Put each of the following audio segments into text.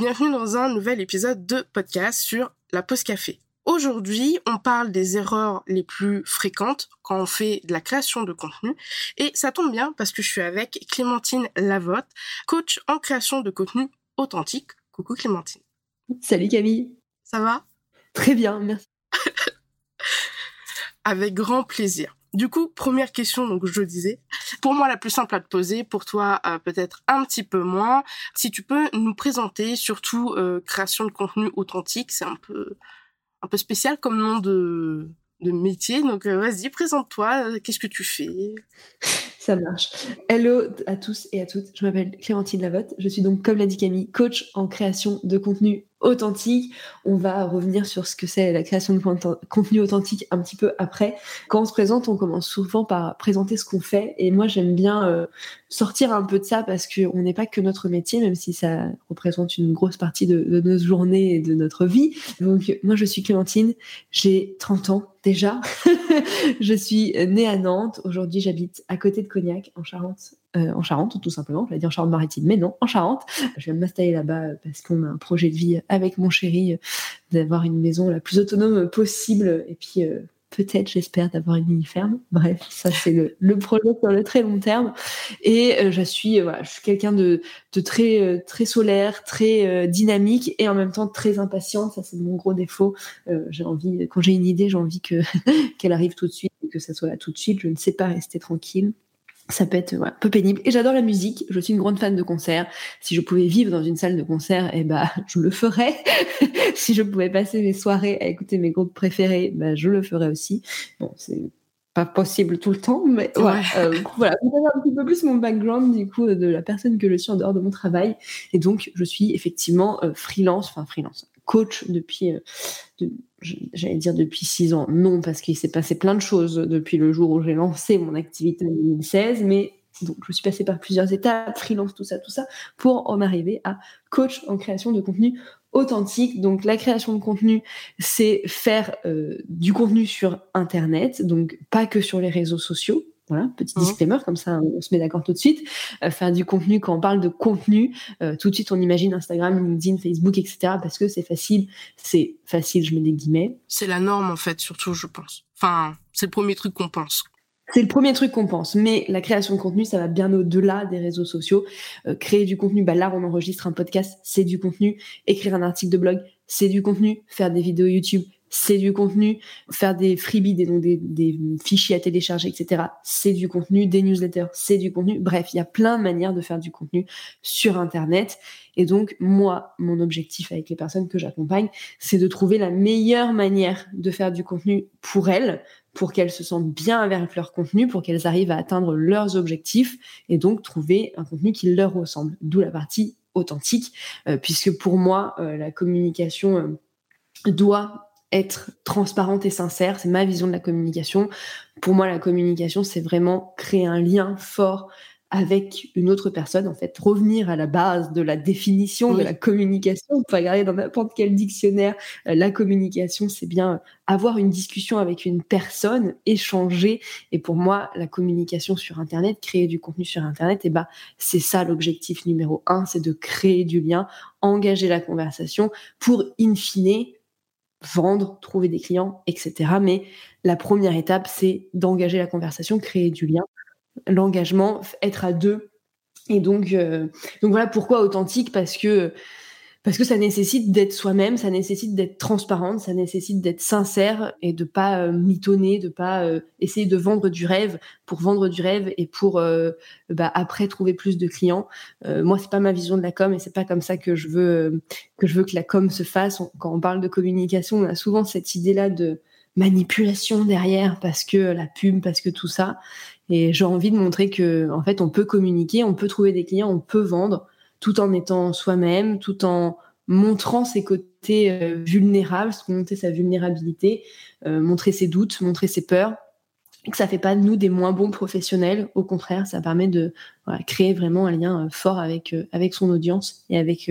Bienvenue dans un nouvel épisode de podcast sur la pause café. Aujourd'hui, on parle des erreurs les plus fréquentes quand on fait de la création de contenu. Et ça tombe bien parce que je suis avec Clémentine Lavotte, coach en création de contenu authentique. Coucou Clémentine. Salut Camille. Ça va? Très bien, merci. avec grand plaisir. Du coup, première question, donc je disais, pour moi la plus simple à te poser, pour toi euh, peut-être un petit peu moins. Si tu peux nous présenter, surtout euh, création de contenu authentique, c'est un peu un peu spécial comme nom de de métier. Donc euh, vas-y, présente-toi. Qu'est-ce que tu fais? Ça marche. Hello à tous et à toutes. Je m'appelle Clémentine Lavotte. Je suis donc, comme l'a dit Camille, coach en création de contenu authentique. On va revenir sur ce que c'est la création de contenu authentique un petit peu après. Quand on se présente, on commence souvent par présenter ce qu'on fait. Et moi, j'aime bien euh, sortir un peu de ça parce qu'on n'est pas que notre métier, même si ça représente une grosse partie de, de nos journées et de notre vie. Donc, moi, je suis Clémentine. J'ai 30 ans déjà. je suis née à Nantes. Aujourd'hui, j'habite à côté de Cognac, en Charente, euh, en Charente, tout simplement. Je vais dire en Charente-Maritime, mais non, en Charente. Je vais m'installer là-bas parce qu'on a un projet de vie avec mon chéri, euh, d'avoir une maison la plus autonome possible. Et puis, euh, peut-être, j'espère, d'avoir une mini-ferme. Bref, ça, c'est le, projet sur le très long terme. Et je suis, suis quelqu'un de, de, très, très solaire, très dynamique et en même temps très impatiente. Ça, c'est mon gros défaut. j'ai envie, quand j'ai une idée, j'ai envie que qu'elle arrive tout de suite et que ça soit là tout de suite. Je ne sais pas rester tranquille ça peut être un peu pénible. Et j'adore la musique. Je suis une grande fan de concerts. Si je pouvais vivre dans une salle de concert, eh ben, je le ferais. si je pouvais passer mes soirées à écouter mes groupes préférés, ben, je le ferais aussi. Bon, c'est pas possible tout le temps, mais ouais. euh, voilà. Vous avez un petit peu plus mon background du coup de la personne que je suis en dehors de mon travail. Et donc, je suis effectivement euh, freelance, enfin freelance, coach depuis, euh, j'allais dire depuis six ans. Non, parce qu'il s'est passé plein de choses depuis le jour où j'ai lancé mon activité en 2016, mais donc je suis passée par plusieurs étapes, freelance, tout ça, tout ça, pour en arriver à coach en création de contenu authentique. Donc la création de contenu, c'est faire euh, du contenu sur Internet, donc pas que sur les réseaux sociaux, voilà, petit mmh. disclaimer, comme ça on se met d'accord tout de suite. Euh, faire du contenu, quand on parle de contenu, euh, tout de suite on imagine Instagram, LinkedIn, Facebook, etc. parce que c'est facile. C'est facile, je mets des guillemets. C'est la norme en fait, surtout je pense. Enfin, c'est le premier truc qu'on pense. C'est le premier truc qu'on pense, mais la création de contenu, ça va bien au-delà des réseaux sociaux. Euh, créer du contenu, bah là on enregistre un podcast, c'est du contenu. Écrire un article de blog, c'est du contenu. Faire des vidéos YouTube, c'est du contenu. Faire des freebies, des, donc des, fichiers à télécharger, etc., c'est du contenu. Des newsletters, c'est du contenu. Bref, il y a plein de manières de faire du contenu sur Internet. Et donc, moi, mon objectif avec les personnes que j'accompagne, c'est de trouver la meilleure manière de faire du contenu pour elles, pour qu'elles se sentent bien avec leur contenu, pour qu'elles arrivent à atteindre leurs objectifs et donc trouver un contenu qui leur ressemble. D'où la partie authentique, euh, puisque pour moi, euh, la communication euh, doit être transparente et sincère. C'est ma vision de la communication. Pour moi, la communication, c'est vraiment créer un lien fort avec une autre personne, en fait, revenir à la base de la définition de la communication. On peut regarder dans n'importe quel dictionnaire. Euh, la communication, c'est bien avoir une discussion avec une personne, échanger. Et pour moi, la communication sur Internet, créer du contenu sur Internet, et eh ben, c'est ça l'objectif numéro un, c'est de créer du lien, engager la conversation pour, in fine, vendre, trouver des clients, etc. Mais la première étape, c'est d'engager la conversation, créer du lien, l'engagement, être à deux. Et donc, euh, donc voilà pourquoi authentique, parce que parce que ça nécessite d'être soi-même, ça nécessite d'être transparente, ça nécessite d'être sincère et de pas euh, mitonner, de pas euh, essayer de vendre du rêve pour vendre du rêve et pour euh, bah, après trouver plus de clients. Moi, c'est pas ma vision de la com et c'est pas comme ça que je veux que je veux que la com se fasse. quand on parle de communication, on a souvent cette idée-là de manipulation derrière parce que la pub, parce que tout ça. Et j'ai envie de montrer que, en fait, on peut communiquer, on peut trouver des clients, on peut vendre tout en étant soi-même, tout en montrant ses côtés euh, vulnérables, montrer sa vulnérabilité, euh, montrer ses doutes, montrer ses peurs, et que ça fait pas de nous des moins bons professionnels. Au contraire, ça permet de créer vraiment un lien euh, fort avec avec son audience et avec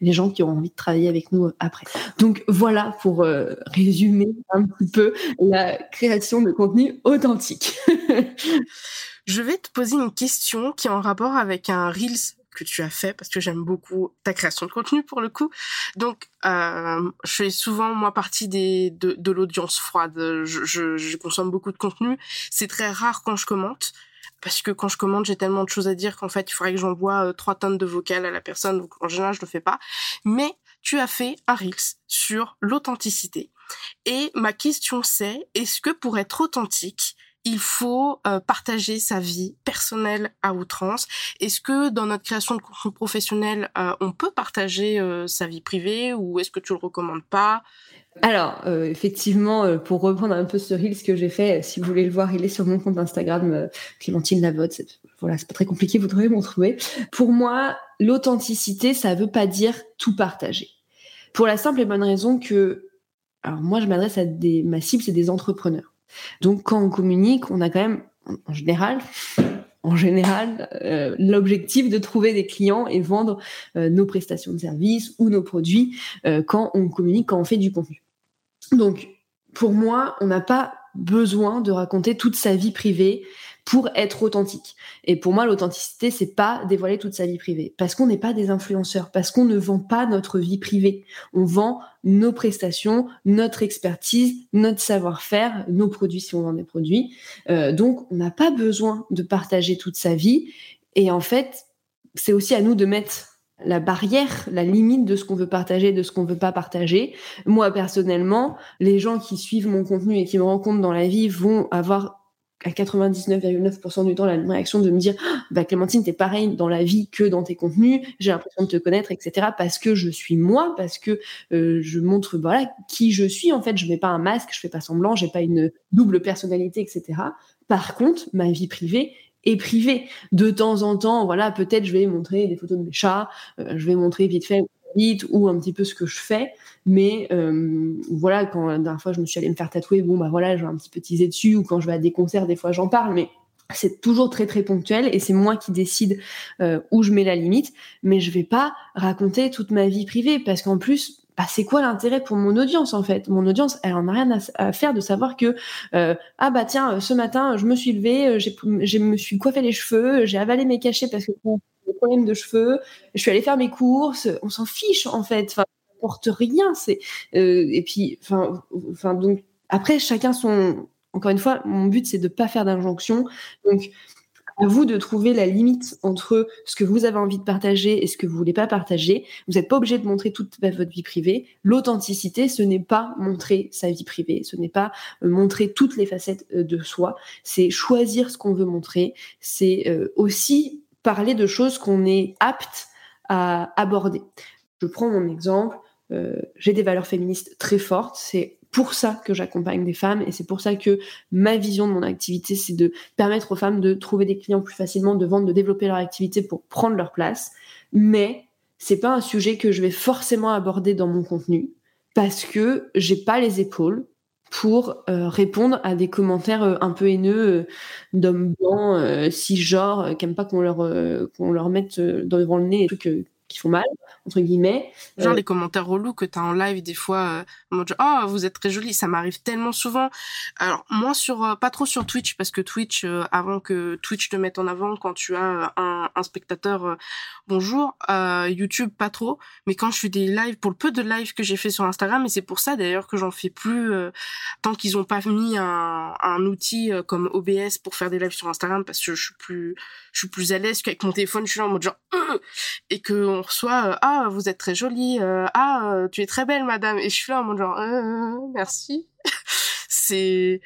les gens qui ont envie de travailler avec nous après. Donc voilà pour résumer un petit peu la création de contenu authentique. Je vais te poser une question qui est en rapport avec un Reels que tu as fait parce que j'aime beaucoup ta création de contenu pour le coup. Donc, euh, je fais souvent moi partie des de, de l'audience froide. Je, je, je, consomme beaucoup de contenu. C'est très rare quand je commente parce que quand je commente, j'ai tellement de choses à dire qu'en fait, il faudrait que j'envoie euh, trois tonnes de vocales à la personne. Donc, en général, je le fais pas. Mais tu as fait un Reels sur l'authenticité. Et ma question c'est, est-ce que pour être authentique, il faut euh, partager sa vie personnelle à outrance. Est-ce que dans notre création de contenu professionnel, euh, on peut partager euh, sa vie privée ou est-ce que tu le recommandes pas? Alors, effectivement, pour reprendre un peu ce reel que j'ai fait, si vous voulez le voir, il est sur mon compte Instagram, Clémentine Lavotte. Voilà, c'est pas très compliqué, vous devriez m'en trouver. Pour moi, l'authenticité, ça veut pas dire tout partager. Pour la simple et bonne raison que, alors moi, je m'adresse à des, ma cible, c'est des entrepreneurs. Donc quand on communique, on a quand même, en général, en général, euh, l'objectif de trouver des clients et vendre euh, nos prestations de services ou nos produits euh, quand on communique, quand on fait du contenu. Donc, pour moi, on n'a pas besoin de raconter toute sa vie privée pour être authentique. Et pour moi, l'authenticité, c'est pas dévoiler toute sa vie privée, parce qu'on n'est pas des influenceurs, parce qu'on ne vend pas notre vie privée. On vend nos prestations, notre expertise, notre savoir-faire, nos produits si on vend des produits. Euh, donc, on n'a pas besoin de partager toute sa vie. Et en fait, c'est aussi à nous de mettre la barrière, la limite de ce qu'on veut partager, de ce qu'on veut pas partager. Moi, personnellement, les gens qui suivent mon contenu et qui me rencontrent dans la vie vont avoir à 99,9% du temps la réaction de me dire ah, bah Clémentine t'es pareil dans la vie que dans tes contenus j'ai l'impression de te connaître etc parce que je suis moi parce que euh, je montre voilà qui je suis en fait. Je mets pas un masque je fais pas semblant j'ai pas une double personnalité etc par contre ma vie privée est privée. De temps en temps voilà peut-être je vais montrer des photos de mes chats euh, je vais montrer vite fait vite ou un petit peu ce que je fais. Mais euh, voilà, quand la dernière fois je me suis allée me faire tatouer, bon bah voilà, je vais un petit peu teaser dessus, ou quand je vais à des concerts, des fois j'en parle, mais c'est toujours très très ponctuel et c'est moi qui décide euh, où je mets la limite, mais je vais pas raconter toute ma vie privée parce qu'en plus, bah, c'est quoi l'intérêt pour mon audience en fait? Mon audience, elle en a rien à, faire de savoir que euh, ah bah tiens, ce matin je me suis levée, je me suis coiffé les cheveux, j'ai avalé mes cachets parce que des problèmes de cheveux, je suis allée faire mes courses, on s'en fiche en fait. Enfin, porte rien. C'est euh, et puis, enfin, enfin donc après chacun son. Encore une fois, mon but c'est de pas faire d'injonction. Donc à vous de trouver la limite entre ce que vous avez envie de partager et ce que vous voulez pas partager. Vous n'êtes pas obligé de montrer toute votre vie privée. L'authenticité, ce n'est pas montrer sa vie privée, ce n'est pas euh, montrer toutes les facettes euh, de soi. C'est choisir ce qu'on veut montrer. C'est aussi parler de choses qu'on est apte à aborder. Je prends mon exemple. Euh, j'ai des valeurs féministes très fortes. C'est pour ça que j'accompagne des femmes et c'est pour ça que ma vision de mon activité, c'est de permettre aux femmes de trouver des clients plus facilement, de vendre, de développer leur activité pour prendre leur place. Mais c'est pas un sujet que je vais forcément aborder dans mon contenu parce que j'ai pas les épaules pour euh, répondre à des commentaires euh, un peu haineux d'hommes blancs si genre qui aiment pas qu'on leur qu'on leur mette devant le nez des trucs qui font mal entre guillemets. Genre euh, les commentaires relous que tu as en live des fois euh, oh vous êtes très jolie ça m'arrive tellement souvent. Alors moi sur euh, pas trop sur Twitch parce que Twitch euh, avant que Twitch te mette en avant quand tu as un, un spectateur bonjour YouTube pas trop. Mais quand je fais des lives pour le peu de lives que j'ai fait sur Instagram et c'est pour ça d'ailleurs que j'en fais plus tant qu'ils ont pas mis un, un outil comme OBS pour faire des lives sur Instagram parce que je suis plus je suis plus à l'aise qu'avec mon téléphone je suis là en mode genre et que reçoit ah vous êtes très jolie euh, ah euh, tu es très belle madame et je suis là en mode genre euh, merci c'est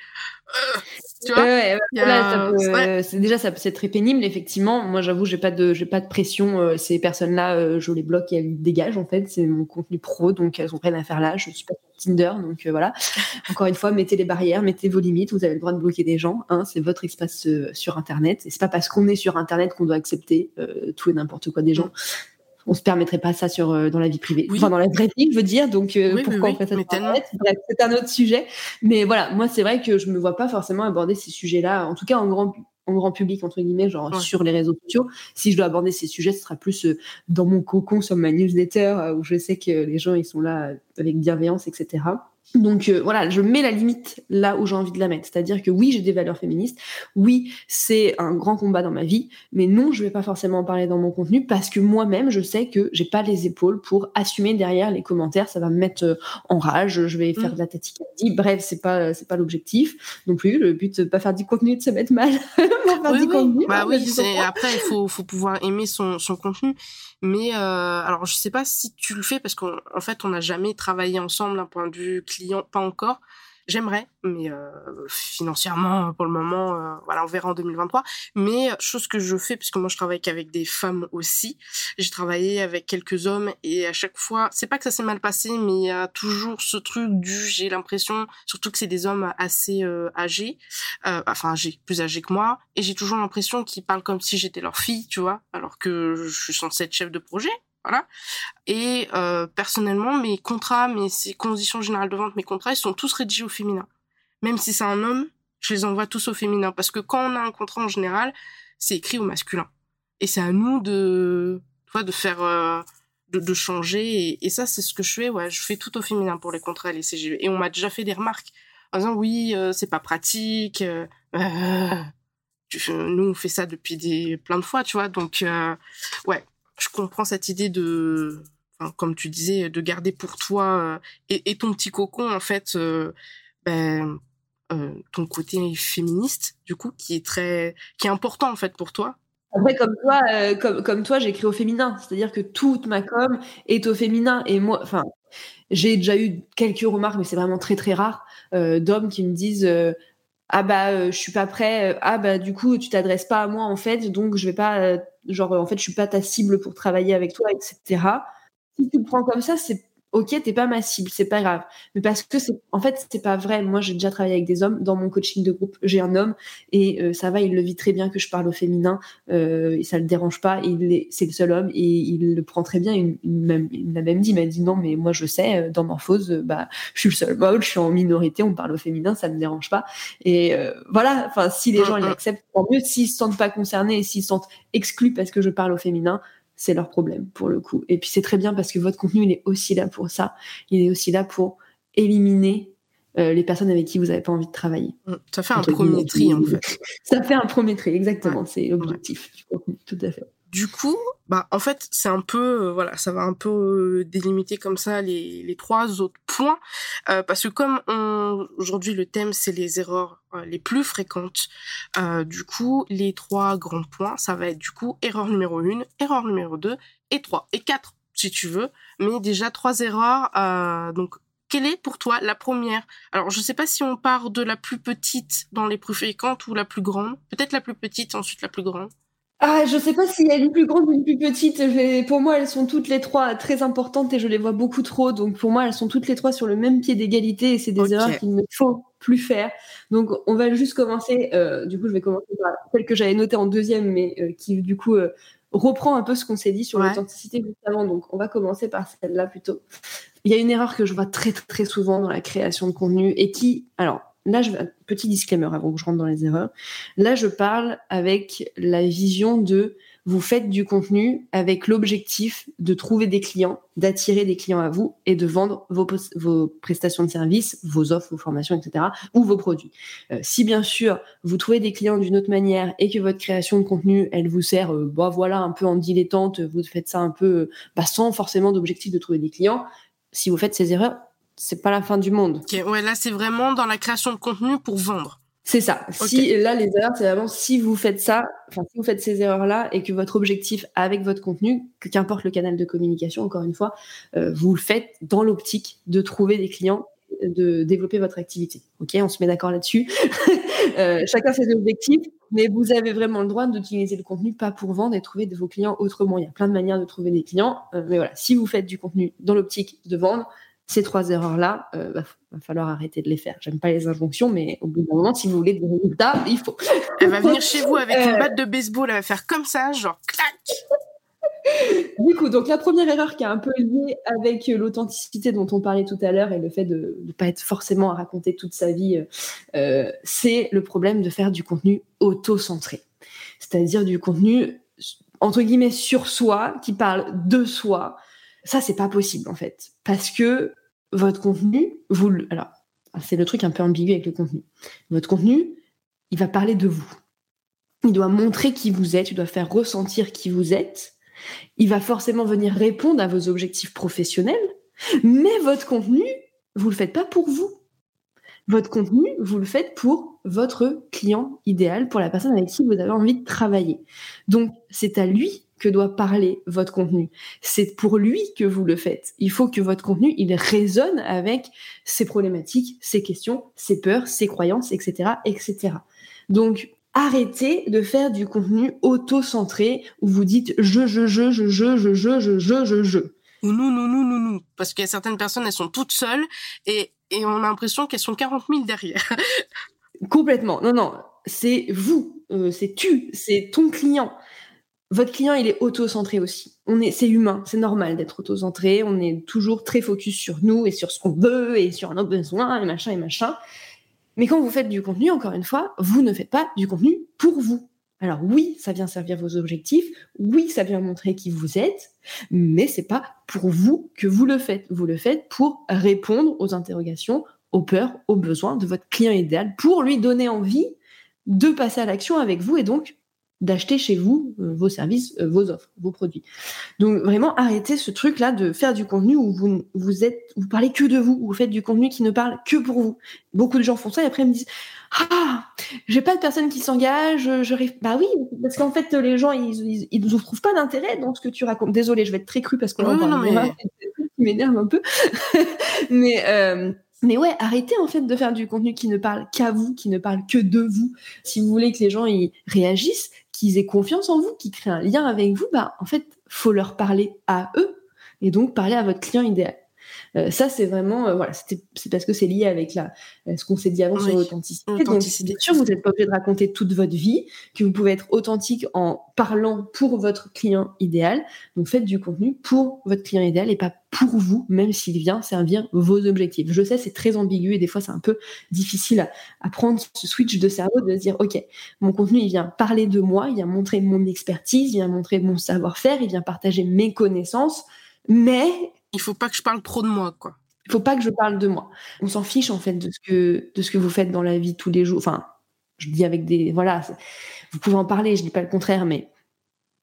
tu vois c'est déjà ça c'est très pénible effectivement moi j'avoue j'ai pas de j'ai pas de pression ces personnes là je les bloque et elles dégagent en fait c'est mon contenu pro donc elles ont rien à faire là je suis pas Tinder. Donc voilà. Encore une fois, mettez les barrières, mettez vos limites. Vous avez le droit de bloquer des gens. Hein, c'est votre espace sur Internet. Et c'est pas parce qu'on est sur Internet qu'on doit accepter tout et n'importe quoi des gens on se permettrait pas ça sur euh, dans la vie privée, enfin dans la vraie vie, je veux dire. Donc euh, pourquoi on fait ça C'est un autre sujet. Mais voilà, moi c'est vrai que je me vois pas forcément aborder ces sujets-là, en tout cas en grand en grand public entre guillemets, genre sur les réseaux sociaux. Si je dois aborder ces sujets, ce sera plus euh, dans mon cocon sur ma newsletter où je sais que les gens ils sont là avec bienveillance, etc. Donc euh, voilà, je mets la limite là où j'ai envie de la mettre. C'est-à-dire que oui, j'ai des valeurs féministes, oui, c'est un grand combat dans ma vie, mais non, je vais pas forcément en parler dans mon contenu parce que moi-même, je sais que j'ai pas les épaules pour assumer derrière les commentaires. Ça va me mettre euh, en rage, je vais faire mm. de la tachycardie. Bref, c'est pas c'est pas l'objectif non plus. Le but de pas faire du contenu de se mettre mal. faire oui, du Contenu, bah oui, après il faut faut pouvoir aimer son son contenu. Mais euh, alors, je sais pas si tu le fais parce qu'en fait, on n'a jamais travaillé ensemble d'un point de vue client, pas encore. J'aimerais, mais euh, financièrement, pour le moment, euh, voilà, on verra en 2023. Mais chose que je fais, puisque moi je travaille qu'avec des femmes aussi, j'ai travaillé avec quelques hommes et à chaque fois, c'est pas que ça s'est mal passé, mais il y a toujours ce truc du, j'ai l'impression, surtout que c'est des hommes assez euh, âgés, euh, enfin âgés, plus âgés que moi, et j'ai toujours l'impression qu'ils parlent comme si j'étais leur fille, tu vois, alors que je suis censée être chef de projet, voilà. Et euh, personnellement, mes contrats, mes conditions générales de vente, mes contrats, ils sont tous rédigés au féminin. Même si c'est un homme, je les envoie tous au féminin parce que quand on a un contrat en général, c'est écrit au masculin. Et c'est à nous de, de faire, euh, de, changer. Et, ça, c'est ce que je fais. Ouais, je fais tout au féminin pour les contrats les CGV. Et on m'a déjà fait des remarques en disant oui, euh, c'est pas pratique. Euh, nous, on fait ça depuis des plein de fois, tu vois. Donc, ouais, je comprends cette idée de, comme tu disais, de garder pour toi euh, et, ton petit cocon, en fait, euh, ben, euh, ton côté féministe, du coup, qui est très, qui est important, en fait, pour toi. Après, comme toi, comme, toi, j'écris au féminin. C'est-à-dire que toute ma com est au féminin. Et moi, enfin, j'ai déjà eu quelques remarques, mais c'est vraiment très, très rare, d'hommes qui me disent, ah bah je suis pas prêt ah bah du coup tu t'adresses pas à moi en fait donc je vais pas genre en fait je suis pas ta cible pour travailler avec toi etc si tu le prends comme ça c'est ok, t'es pas ma cible, c'est pas grave. Mais parce que c'est, en fait, c'est pas vrai. Moi, j'ai déjà travaillé avec des hommes. Dans mon coaching de groupe, j'ai un homme et euh, ça va, il le vit très bien que je parle au féminin euh, et ça le dérange pas. Il est, c'est le seul homme et il le prend très bien. Il, m'a même dit, il m'a dit non, mais moi je sais, euh, dans Morphose, bah, je suis le seul mâle, je suis en minorité, on parle au féminin, ça me dérange pas. Et voilà, enfin, si les gens ils acceptent, tant mieux. S'ils se sentent pas concernés et s'ils se sentent exclus parce que je parle au féminin, c'est leur problème pour le coup. Et puis c'est très bien parce que votre contenu, il est aussi là pour ça. Il est aussi là pour éliminer euh, les personnes avec qui vous n'avez pas envie de travailler. Mmh, ça fait un premier tri en fait. Ça fait un premier tri, exactement. C'est l'objectif du contenu, tout à fait. Du coup, bah en fait c'est un peu euh, voilà ça va un peu euh, délimiter comme ça les, les trois autres points euh, parce que comme aujourd'hui le thème c'est les erreurs les plus fréquentes du coup les trois grands points ça va être du coup erreur numéro une erreur numéro deux et trois et quatre si tu veux mais déjà trois erreurs donc quelle est pour toi la première? Alors, je sais pas si on part de la plus petite dans les plus fréquentes ou la plus grande. Peut-être la plus petite, ensuite la plus grande. Ah, je sais pas s'il y a une plus grande ou une plus petite. Pour moi, elles sont toutes les trois très importantes et je les vois beaucoup trop. Donc, pour moi, elles sont toutes les trois sur le même pied d'égalité et c'est des erreurs qu'il ne faut plus faire. Donc, on va juste commencer. Euh, du coup, je vais commencer par celle que j'avais notée en deuxième, mais euh, qui, du coup, euh, reprend un peu ce qu'on s'est dit sur l'authenticité juste avant. Donc, on va commencer par celle-là plutôt. Il y a une erreur que je vois très, très souvent dans la création de contenu et qui, alors, là, je, petit disclaimer avant que je rentre dans les erreurs. Là, je parle avec la vision de vous faites du contenu avec l'objectif de trouver des clients, d'attirer des clients à vous et de vendre vos, vos prestations de services, vos offres, vos formations, etc. ou vos produits. Euh, si bien sûr vous trouvez des clients d'une autre manière et que votre création de contenu, elle vous sert, euh, bah voilà, un peu en dilettante, vous faites ça un peu euh, bah, sans forcément d'objectif de trouver des clients. Si vous faites ces erreurs, c'est pas la fin du monde. ouais, là c'est vraiment dans la création de contenu pour vendre. C'est ça. Si là les erreurs, c'est vraiment si vous faites ça, enfin si vous faites ces erreurs là et que votre objectif avec votre contenu, qu'importe le canal de communication, encore une fois, euh, vous le faites dans l'optique de trouver des clients, de développer votre activité. Ok, on se met d'accord là-dessus. euh, chacun ses objectifs, mais vous avez vraiment le droit d'utiliser le contenu pas pour vendre et trouver de vos clients autrement. Il y a plein de manières de trouver des clients, euh, mais voilà, si vous faites du contenu dans l'optique de vendre, ces trois erreurs-là, il va, falloir arrêter de les faire. J'aime pas les injonctions, mais au bout d'un moment, si vous voulez des résultats, il faut. Elle va venir chez vous avec une batte de baseball, elle va faire comme ça, genre clac du coup, donc la première erreur qui est un peu liée avec l'authenticité dont on parlait tout à l'heure et le fait de ne pas être forcément à raconter toute sa vie, euh, euh, c'est le problème de faire du contenu auto-centré. C'est-à-dire du contenu, entre guillemets, sur soi, qui parle de soi. Ça, c'est pas possible, en fait. Parce que votre contenu, vous, alors, c'est le truc un peu ambigu avec le contenu. Votre contenu, il va parler de vous. Il doit montrer qui vous êtes, il doit faire ressentir qui vous êtes il va forcément venir répondre à vos objectifs professionnels, mais votre contenu, vous le faites pas pour vous. Votre contenu, vous le faites pour votre client idéal, pour la personne avec qui vous avez envie de travailler. Donc, c'est à lui que doit parler votre contenu. C'est pour lui que vous le faites. Il faut que votre contenu, il résonne avec ses problématiques, ses questions, ses peurs, ses croyances, etc., etc. Donc, arrêtez de faire du contenu auto-centré où vous dites je, je, je, je, je, je, je, je, je, je, je. Ou nous, nous, nous, nous, nous. Parce qu'il y a certaines personnes, elles sont toutes seules et, et on a l'impression qu'elles sont 40 000 derrière. Complètement. Non, non. C'est vous, euh, c'est tu, c'est ton client. Votre client, il est auto-centré aussi. On est, c'est humain, c'est normal d'être auto-centré. On est toujours très focus sur nous et sur ce qu'on veut et sur nos besoins et machin et machin. Mais quand vous faites du contenu, encore une fois, vous ne faites pas du contenu pour vous. Alors oui, ça vient servir vos objectifs, oui, ça vient montrer qui vous êtes, mais c'est pas pour vous que vous le faites. Vous le faites pour répondre aux interrogations, aux peurs, aux besoins de votre client idéal, pour lui donner envie de passer à l'action avec vous et donc d'acheter chez vous euh, vos services, euh, vos offres, vos produits. Donc vraiment arrêtez ce truc là de faire du contenu où vous vous êtes vous parlez que de vous, où vous faites du contenu qui ne parle que pour vous. Beaucoup de gens font ça et après ils me disent ah j'ai pas de personnes qui s'engagent, je rêve. Bah oui parce qu'en fait les gens ils ils, ne trouvent pas d'intérêt dans ce que tu racontes. Désolée je vais être très cru parce qu'on en parle qui m'énerve un peu mais euh, mais ouais, arrêtez en fait de faire du contenu qui ne parle qu'à vous, qui ne parle que de vous. Si vous voulez que les gens y réagissent, qu'ils aient confiance en vous, qu'ils créent un lien avec vous, bah en fait, faut leur parler à eux et donc parler à votre client idéal. Euh, ça, c'est vraiment, euh, voilà, c'est parce que c'est lié avec la, euh, ce qu'on s'est dit avant sur l'authenticité. Donc, bien sûr, vous n'êtes pas obligé de raconter toute votre vie, que vous pouvez être authentique en parlant pour votre client idéal. Donc, faites du contenu pour votre client idéal et pas pour vous, même s'il vient servir vos objectifs. Je sais, c'est très ambigu et des fois, c'est un peu difficile à, à, prendre ce switch de cerveau, de se dire, OK, mon contenu, il vient parler de moi, il vient montrer mon expertise, il vient montrer mon savoir-faire, il vient partager mes connaissances, mais il faut pas que je parle trop de moi, quoi. Il faut pas que je parle de moi. On s'en fiche en fait de ce que de ce que vous faites dans la vie tous les jours. Enfin, je dis avec des voilà, vous pouvez en parler, je dis pas le contraire, mais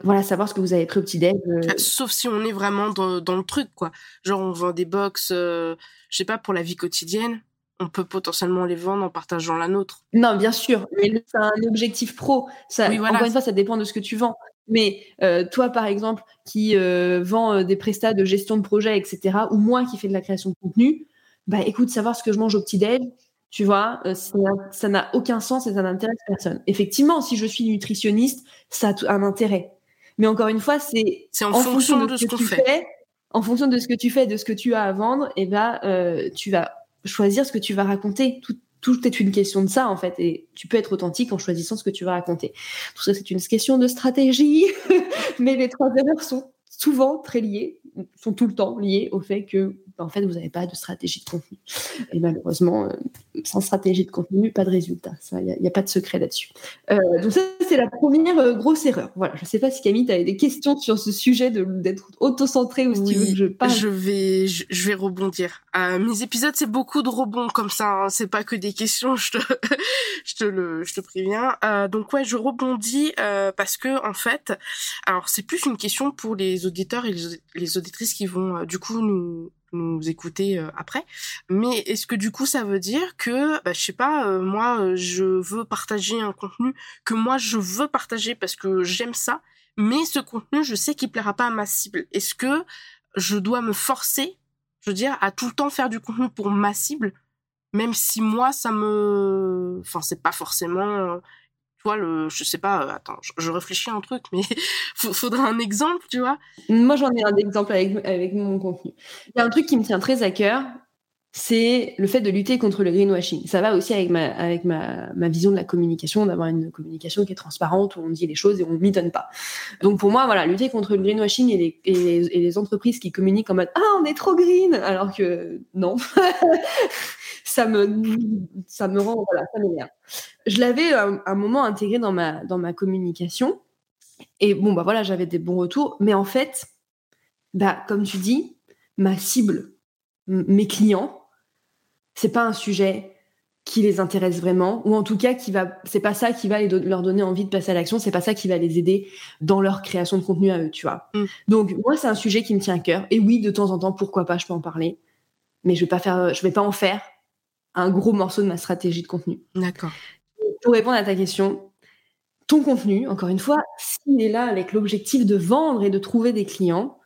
voilà, savoir ce que vous avez pris au petit déj. Euh. Euh, sauf si on est vraiment dans, le truc, quoi. Genre on vend des box, euh, je sais pas, pour la vie quotidienne. On peut potentiellement les vendre en partageant la nôtre. Non, bien sûr, mais c'est un objectif pro. Ça, Encore une fois, ça dépend de ce que tu vends. Mais euh, toi, par exemple, qui euh, vend euh, des prestats de gestion de projet, etc., ou moi qui fais de la création de contenu, bah écoute, savoir ce que je mange au petit-déj, tu vois, ça n'a aucun sens et ça n'intéresse personne. Effectivement, si je suis nutritionniste, ça a un intérêt. Mais encore une fois, c'est en, fonction, de, ce, que, tu fais. En fonction de ce que tu fais, de ce que tu as à vendre, et bah, tu vas choisir ce que tu vas raconter. Tout, tout est une question de ça en fait et tu peux être authentique en choisissant ce que tu vas raconter. Tout ça c'est une question de stratégie, mais les trois erreurs sont souvent très liées, sont tout le temps liées au fait que en fait, vous n'avez pas de stratégie de contenu. Et malheureusement, euh, sans stratégie de contenu, pas de résultat. Il n'y a, pas de secret là-dessus. Euh, donc ça, c'est la première euh, grosse erreur. Voilà. Je ne sais pas si Camille, tu as des questions sur ce sujet d'être auto-centré ou si tu veux que je parle. Je vais, je, vais rebondir. mes épisodes, c'est beaucoup de rebonds comme ça. Hein. C'est pas que des questions. Je te, je te le, je te préviens. donc ouais, je rebondis parce que en fait, alors c'est plus une question pour les auditeurs et les, les auditrices qui vont du coup nous nous écouter euh, après. Mais est-ce que du coup ça veut dire que, bah, je sais pas, euh, moi euh, je veux partager un contenu que moi je veux partager parce que j'aime ça, mais ce contenu je sais qu'il plaira pas à ma cible. Est-ce que je dois me forcer, je veux dire, à tout le temps faire du contenu pour ma cible, même si moi ça me, enfin c'est pas forcément Tu vois, le, je sais pas, euh, attends, je, réfléchis à un truc, mais faudra un exemple, tu vois. Moi, j'en ai un exemple avec, avec mon contenu. Il y a un truc qui me tient très à cœur, c'est le fait de lutter contre le greenwashing. Ça va aussi avec ma, avec ma, ma vision de la communication, d'avoir une communication qui est transparente, où on dit les choses et on ne m'étonne pas. Donc pour moi, voilà, lutter contre le greenwashing et les, et les, entreprises qui communiquent en mode « Ah, on est trop green !» alors que non, ça, me, ça me rend, voilà, ça m'énerve. Je l'avais un, un, moment intégré dans ma, dans ma communication et bon, bah voilà, j'avais des bons retours, mais en fait, bah, comme tu dis, ma cible, mes clients, c'est pas un sujet qui les intéresse vraiment, ou en tout cas qui va, c'est pas ça qui va leur donner envie de passer à l'action, c'est pas ça qui va les aider dans leur création de contenu à eux, tu vois. Mm. Donc moi c'est un sujet qui me tient à cœur, et oui de temps en temps pourquoi pas je peux en parler, mais je vais pas faire, je vais pas en faire un gros morceau de ma stratégie de contenu. D'accord. Pour répondre à ta question, ton contenu, encore une fois, s'il est là avec l'objectif de vendre et de trouver des clients,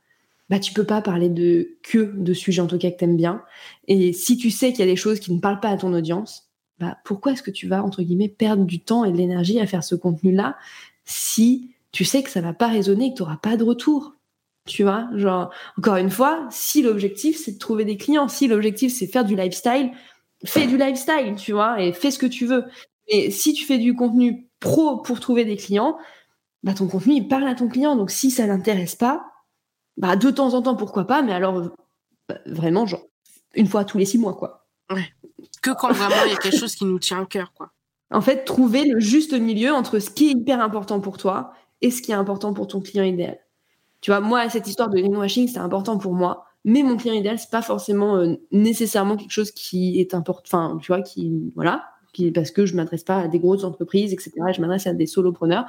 bah tu peux pas parler de que de sujets en tout cas que t'aimes bien. Et si tu sais qu'il y a des choses qui ne parlent pas à ton audience, bah pourquoi est-ce que tu vas entre guillemets perdre du temps et de l'énergie à faire ce contenu-là si tu sais que ça va pas résonner et que tu n'auras pas de retour? Tu vois, genre, encore une fois, si l'objectif c'est de trouver des clients, si l'objectif c'est faire du lifestyle, fais du lifestyle, tu vois, et fais ce que tu veux. Et si tu fais du contenu pro pour trouver des clients, bah ton contenu il parle à ton client. Donc si ça l'intéresse pas, bah, de temps en temps, pourquoi pas, mais alors bah, vraiment, genre, une fois tous les six mois, quoi. Ouais. Que quand vraiment il y a quelque chose qui nous tient à cœur, quoi. En fait, trouver le juste milieu entre ce qui est hyper important pour toi et ce qui est important pour ton client idéal. Tu vois, moi, cette histoire de greenwashing, c'est important pour moi, mais mon client idéal, c'est pas forcément euh, nécessairement quelque chose qui est important, enfin, tu vois, qui, voilà, parce que je m'adresse pas à des grosses entreprises, etc. Je m'adresse à des solopreneurs.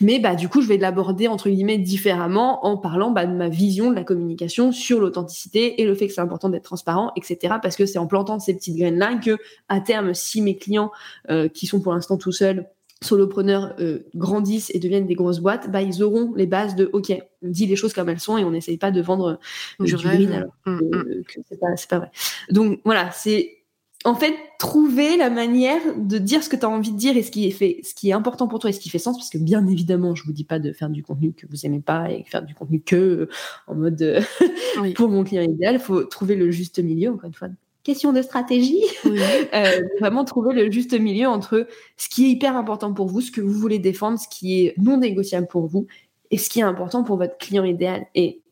Mais bah, du coup, je vais l'aborder entre guillemets différemment en parlant bah, de ma vision de la communication sur l'authenticité et le fait que c'est important d'être transparent, etc. Parce que c'est en plantant ces petites graines-là que, à terme, si mes clients euh, qui sont pour l'instant tout seuls solopreneurs euh, grandissent et deviennent des grosses boîtes, bah ils auront les bases de OK, on dit les choses comme elles sont et on n'essaye pas de vendre euh, du green alors mmh. que c'est pas, pas vrai. Donc voilà, c'est en fait, trouver la manière de dire ce que tu as envie de dire et ce qui est fait, ce qui est important pour toi et ce qui fait sens, parce que bien évidemment, je vous dis pas de faire du contenu que vous aimez pas et faire du contenu que euh, en mode euh, pour mon client idéal. Il faut trouver le juste milieu. Encore une fois, question de stratégie. Euh, vraiment trouver le juste milieu entre ce qui est hyper important pour vous, ce que vous voulez défendre, ce qui est non négociable pour vous et ce qui est important pour votre client idéal. Et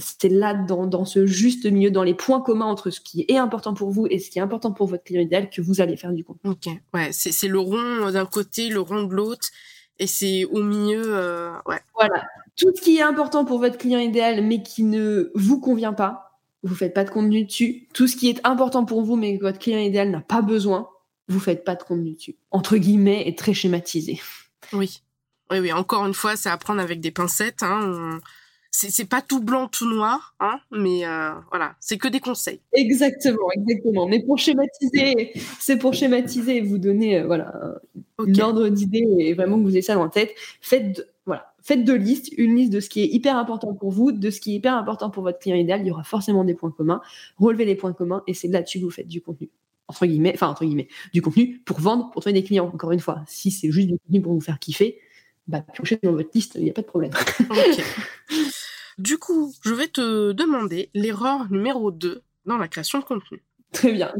c'est là dans, ce juste milieu, dans les points communs entre ce qui est important pour vous et ce qui est important pour votre client idéal que vous allez faire du contenu. Ok, ouais, c'est le rond d'un côté, le rond de l'autre, et c'est au milieu, euh, ouais. Voilà, tout ce qui est important pour votre client idéal mais qui ne vous convient pas, vous faites pas de contenu dessus. Tout ce qui est important pour vous mais que votre client idéal n'a pas besoin, vous faites pas de contenu dessus. Entre guillemets, et très schématisé. Oui. Oui, oui, encore une fois, c'est à prendre avec des pincettes. Hein c'est pas tout blanc, tout noir, hein, mais euh, voilà, c'est que des conseils. Exactement, exactement. Mais pour schématiser, c'est pour schématiser et vous donner euh, voilà okay. ordre d'idée et vraiment que vous ayez ça dans la tête. Faites de, voilà, faites deux listes, une liste de ce qui est hyper important pour vous, de ce qui est hyper important pour votre client idéal. Il y aura forcément des points communs. Relevez les points communs et c'est là-dessus que vous faites du contenu entre guillemets, enfin entre guillemets, du contenu pour vendre, pour trouver des clients. Encore une fois, si c'est juste du contenu pour vous faire kiffer, bah piochez dans votre liste, il n'y a pas de problème. Du coup, je vais te demander l'erreur numéro 2 dans la création de contenu. Très bien.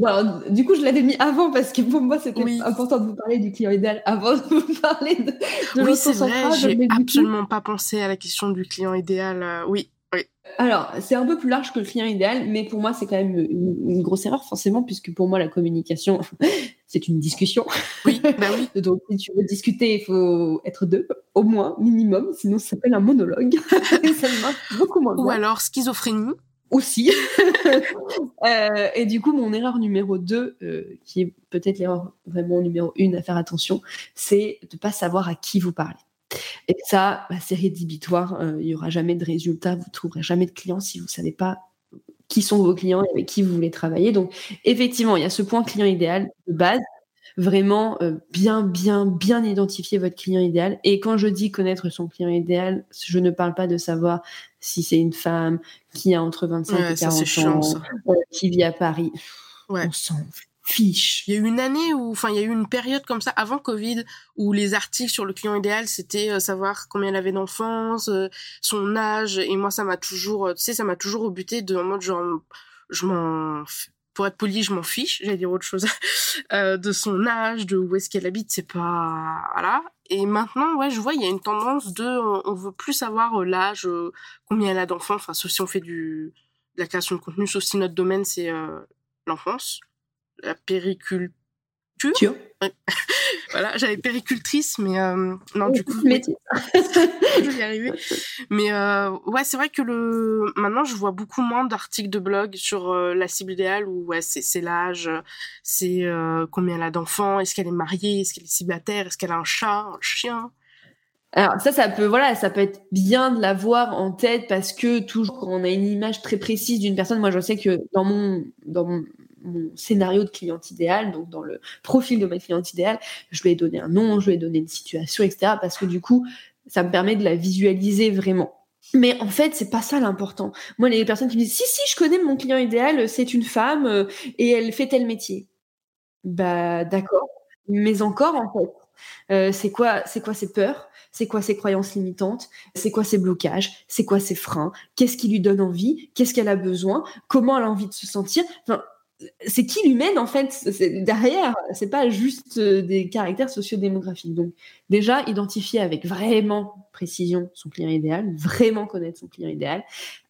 du coup, je l'avais mis avant parce que pour moi, c'était important de vous parler du client idéal avant de vous parler de, de Oui, c'est vrai, j'ai absolument pas pensé à la question du client idéal. Euh, oui, oui. Alors, c'est un peu plus large que le client idéal, mais pour moi, c'est quand même une, grosse erreur, forcément, puisque pour moi, la communication, c'est une discussion. Oui, bah oui. Donc, si tu veux discuter, il faut être deux, au moins, minimum, sinon ça s'appelle un monologue. et ça marche beaucoup moins Ou alors schizophrénie. Aussi. euh, et du coup, mon erreur numéro 2, euh, qui est peut-être l'erreur vraiment numéro 1 à faire attention, c'est de ne pas savoir à qui vous parlez. Et ça, bah, c'est rédhibitoire. Euh, il n'y aura jamais de résultat. Vous ne trouverez jamais de clients si vous ne savez pas qui sont vos clients et avec qui vous voulez travailler. Donc, effectivement, il y a ce point client idéal de base. Vraiment euh, bien, bien, bien identifier votre client idéal. Et quand je dis connaître son client idéal, je ne parle pas de savoir si c'est une femme qui a entre 25 et 40 ans, euh, qui vit à Paris. On s'en fiche. Il y a eu une année où, enfin, il y a eu une période comme ça avant Covid où les articles sur le client idéal c'était euh, savoir combien il avait d'enfance, euh, son âge, et moi ça m'a toujours, euh, tu sais, ça m'a toujours rebuté de en mode genre, je m'en, pour être poli, je m'en fiche, j'allais dire autre chose, de son âge, de où est-ce qu'elle habite, c'est pas, voilà. Et maintenant, ouais, je vois, il y a une tendance de, on, veut plus savoir l'âge, combien elle a d'enfants, enfin, sauf si on fait du, de la création de contenu, sauf si notre domaine c'est l'enfance la périculture. voilà, j'avais péricultrice, mais euh, non, du coup, je vais y arriver. Mais euh, ouais, c'est vrai que le maintenant, je vois beaucoup moins d'articles de blog sur euh, la cible idéale où ouais, c'est l'âge, c'est combien elle a d'enfants, est-ce qu'elle est mariée, est-ce qu'elle est célibataire, est-ce qu'elle a un chat, un chien? Alors ça, ça peut, voilà, ça peut être bien de l'avoir en tête parce que toujours quand on a une image très précise d'une personne, moi je sais que dans mon, dans mon, mon scénario de client idéal, donc dans le profil de ma cliente idéale, je lui ai donné un nom, je lui ai donné une situation, etc. Parce que du coup, ça me permet de la visualiser vraiment. Mais en fait, c'est pas ça l'important. Moi, les personnes qui me disent si si, je connais mon client idéal, c'est une femme euh, et elle fait tel métier. Bah d'accord, mais encore en fait, euh, c'est quoi, c'est quoi ses peurs, c'est quoi ses croyances limitantes, c'est quoi ses blocages, c'est quoi ses freins, qu'est-ce qui lui donne envie, qu'est-ce qu'elle a besoin, comment elle a envie de se sentir? C'est qui l'humaine en fait derrière c'est pas juste euh, des caractères sociodémographiques. Donc déjà identifier avec vraiment précision son client idéal vraiment connaître son client idéal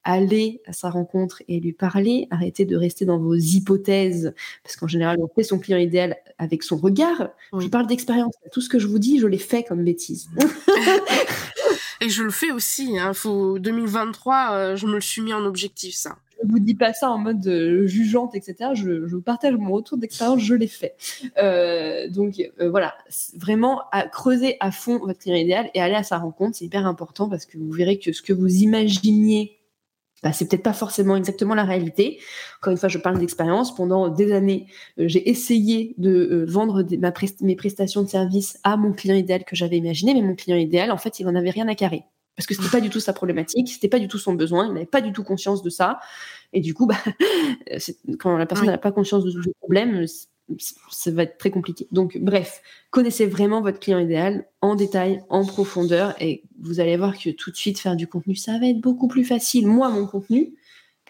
aller à sa rencontre et lui parler arrêter de rester dans vos hypothèses parce qu'en général on fait son client idéal avec son regard. Je parle d'expérience. Tout ce que je vous dis je l'ai fait comme bêtise. Et je le fais aussi hein. faut 2023 euh, je me le suis mis en objectif ça je vous dis pas ça en mode euh, jugeante, etc. Je, je, partage mon retour d'expérience, je l'ai fait. Euh, donc euh, voilà, vraiment creuser à fond votre client idéal et aller à sa rencontre, c'est hyper important parce que vous verrez que ce que vous imaginiez bah, c'est peut-être pas forcément exactement la réalité. Encore une fois, je parle d'expérience. Pendant des années, j'ai essayé de vendre mes prestations de service à mon client idéal que j'avais imaginé, mais mon client idéal, en fait, il en avait rien à carrer parce que c'était pas du tout sa problématique, c'était pas du tout son besoin, il n'avait pas du tout conscience de ça. Et du coup, bah, quand la personne n'a pas conscience de ce problème, ça va être très compliqué. Donc, bref, connaissez vraiment votre client idéal en détail, en profondeur, et vous allez voir que tout de suite, faire du contenu, ça va être beaucoup plus facile. Moi, mon contenu,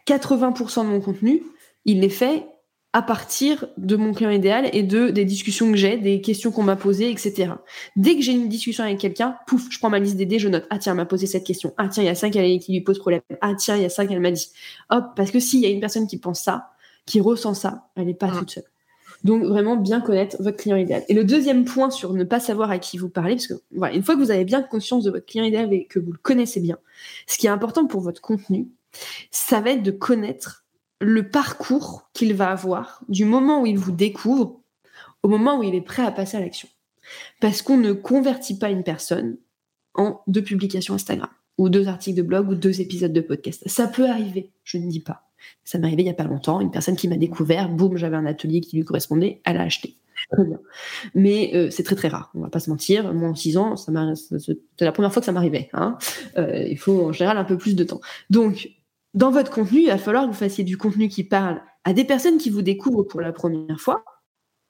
80% de mon contenu, il est fait à partir de mon client idéal et de des discussions que j'ai, des questions qu'on m'a posées, etc. Dès que j'ai une discussion avec quelqu'un, pouf, je prends ma liste d'idées, je note. Ah tiens, elle m'a posé cette question. Ah tiens, il y a ça qui lui pose problème. Ah tiens, il y a ça qu'elle m'a dit. Hop, parce que s'il y a une personne qui pense ça, qui ressent ça, elle n'est pas toute seule. Donc vraiment bien connaître votre client idéal. Et le deuxième point sur ne pas savoir à qui vous parlez, parce que voilà, une fois que vous avez bien conscience de votre client idéal et que vous le connaissez bien, ce qui est important pour votre contenu, ça va être de connaître le parcours qu'il va avoir du moment où il vous découvre au moment où il est prêt à passer à l'action. Parce qu'on ne convertit pas une personne en deux publications Instagram, ou deux articles de blog, ou deux épisodes de podcast. Ça peut arriver, je ne dis pas. Ça m'est arrivé il n'y a pas longtemps, une personne qui m'a découvert, boum, j'avais un atelier qui lui correspondait, elle a acheté. Très bien. Mais euh, c'est très très rare, on va pas se mentir. Moi, en six ans, ça c'est la première fois que ça m'arrivait. Hein. Euh, il faut en général un peu plus de temps. Donc, dans votre contenu, il va falloir que vous fassiez du contenu qui parle à des personnes qui vous découvrent pour la première fois.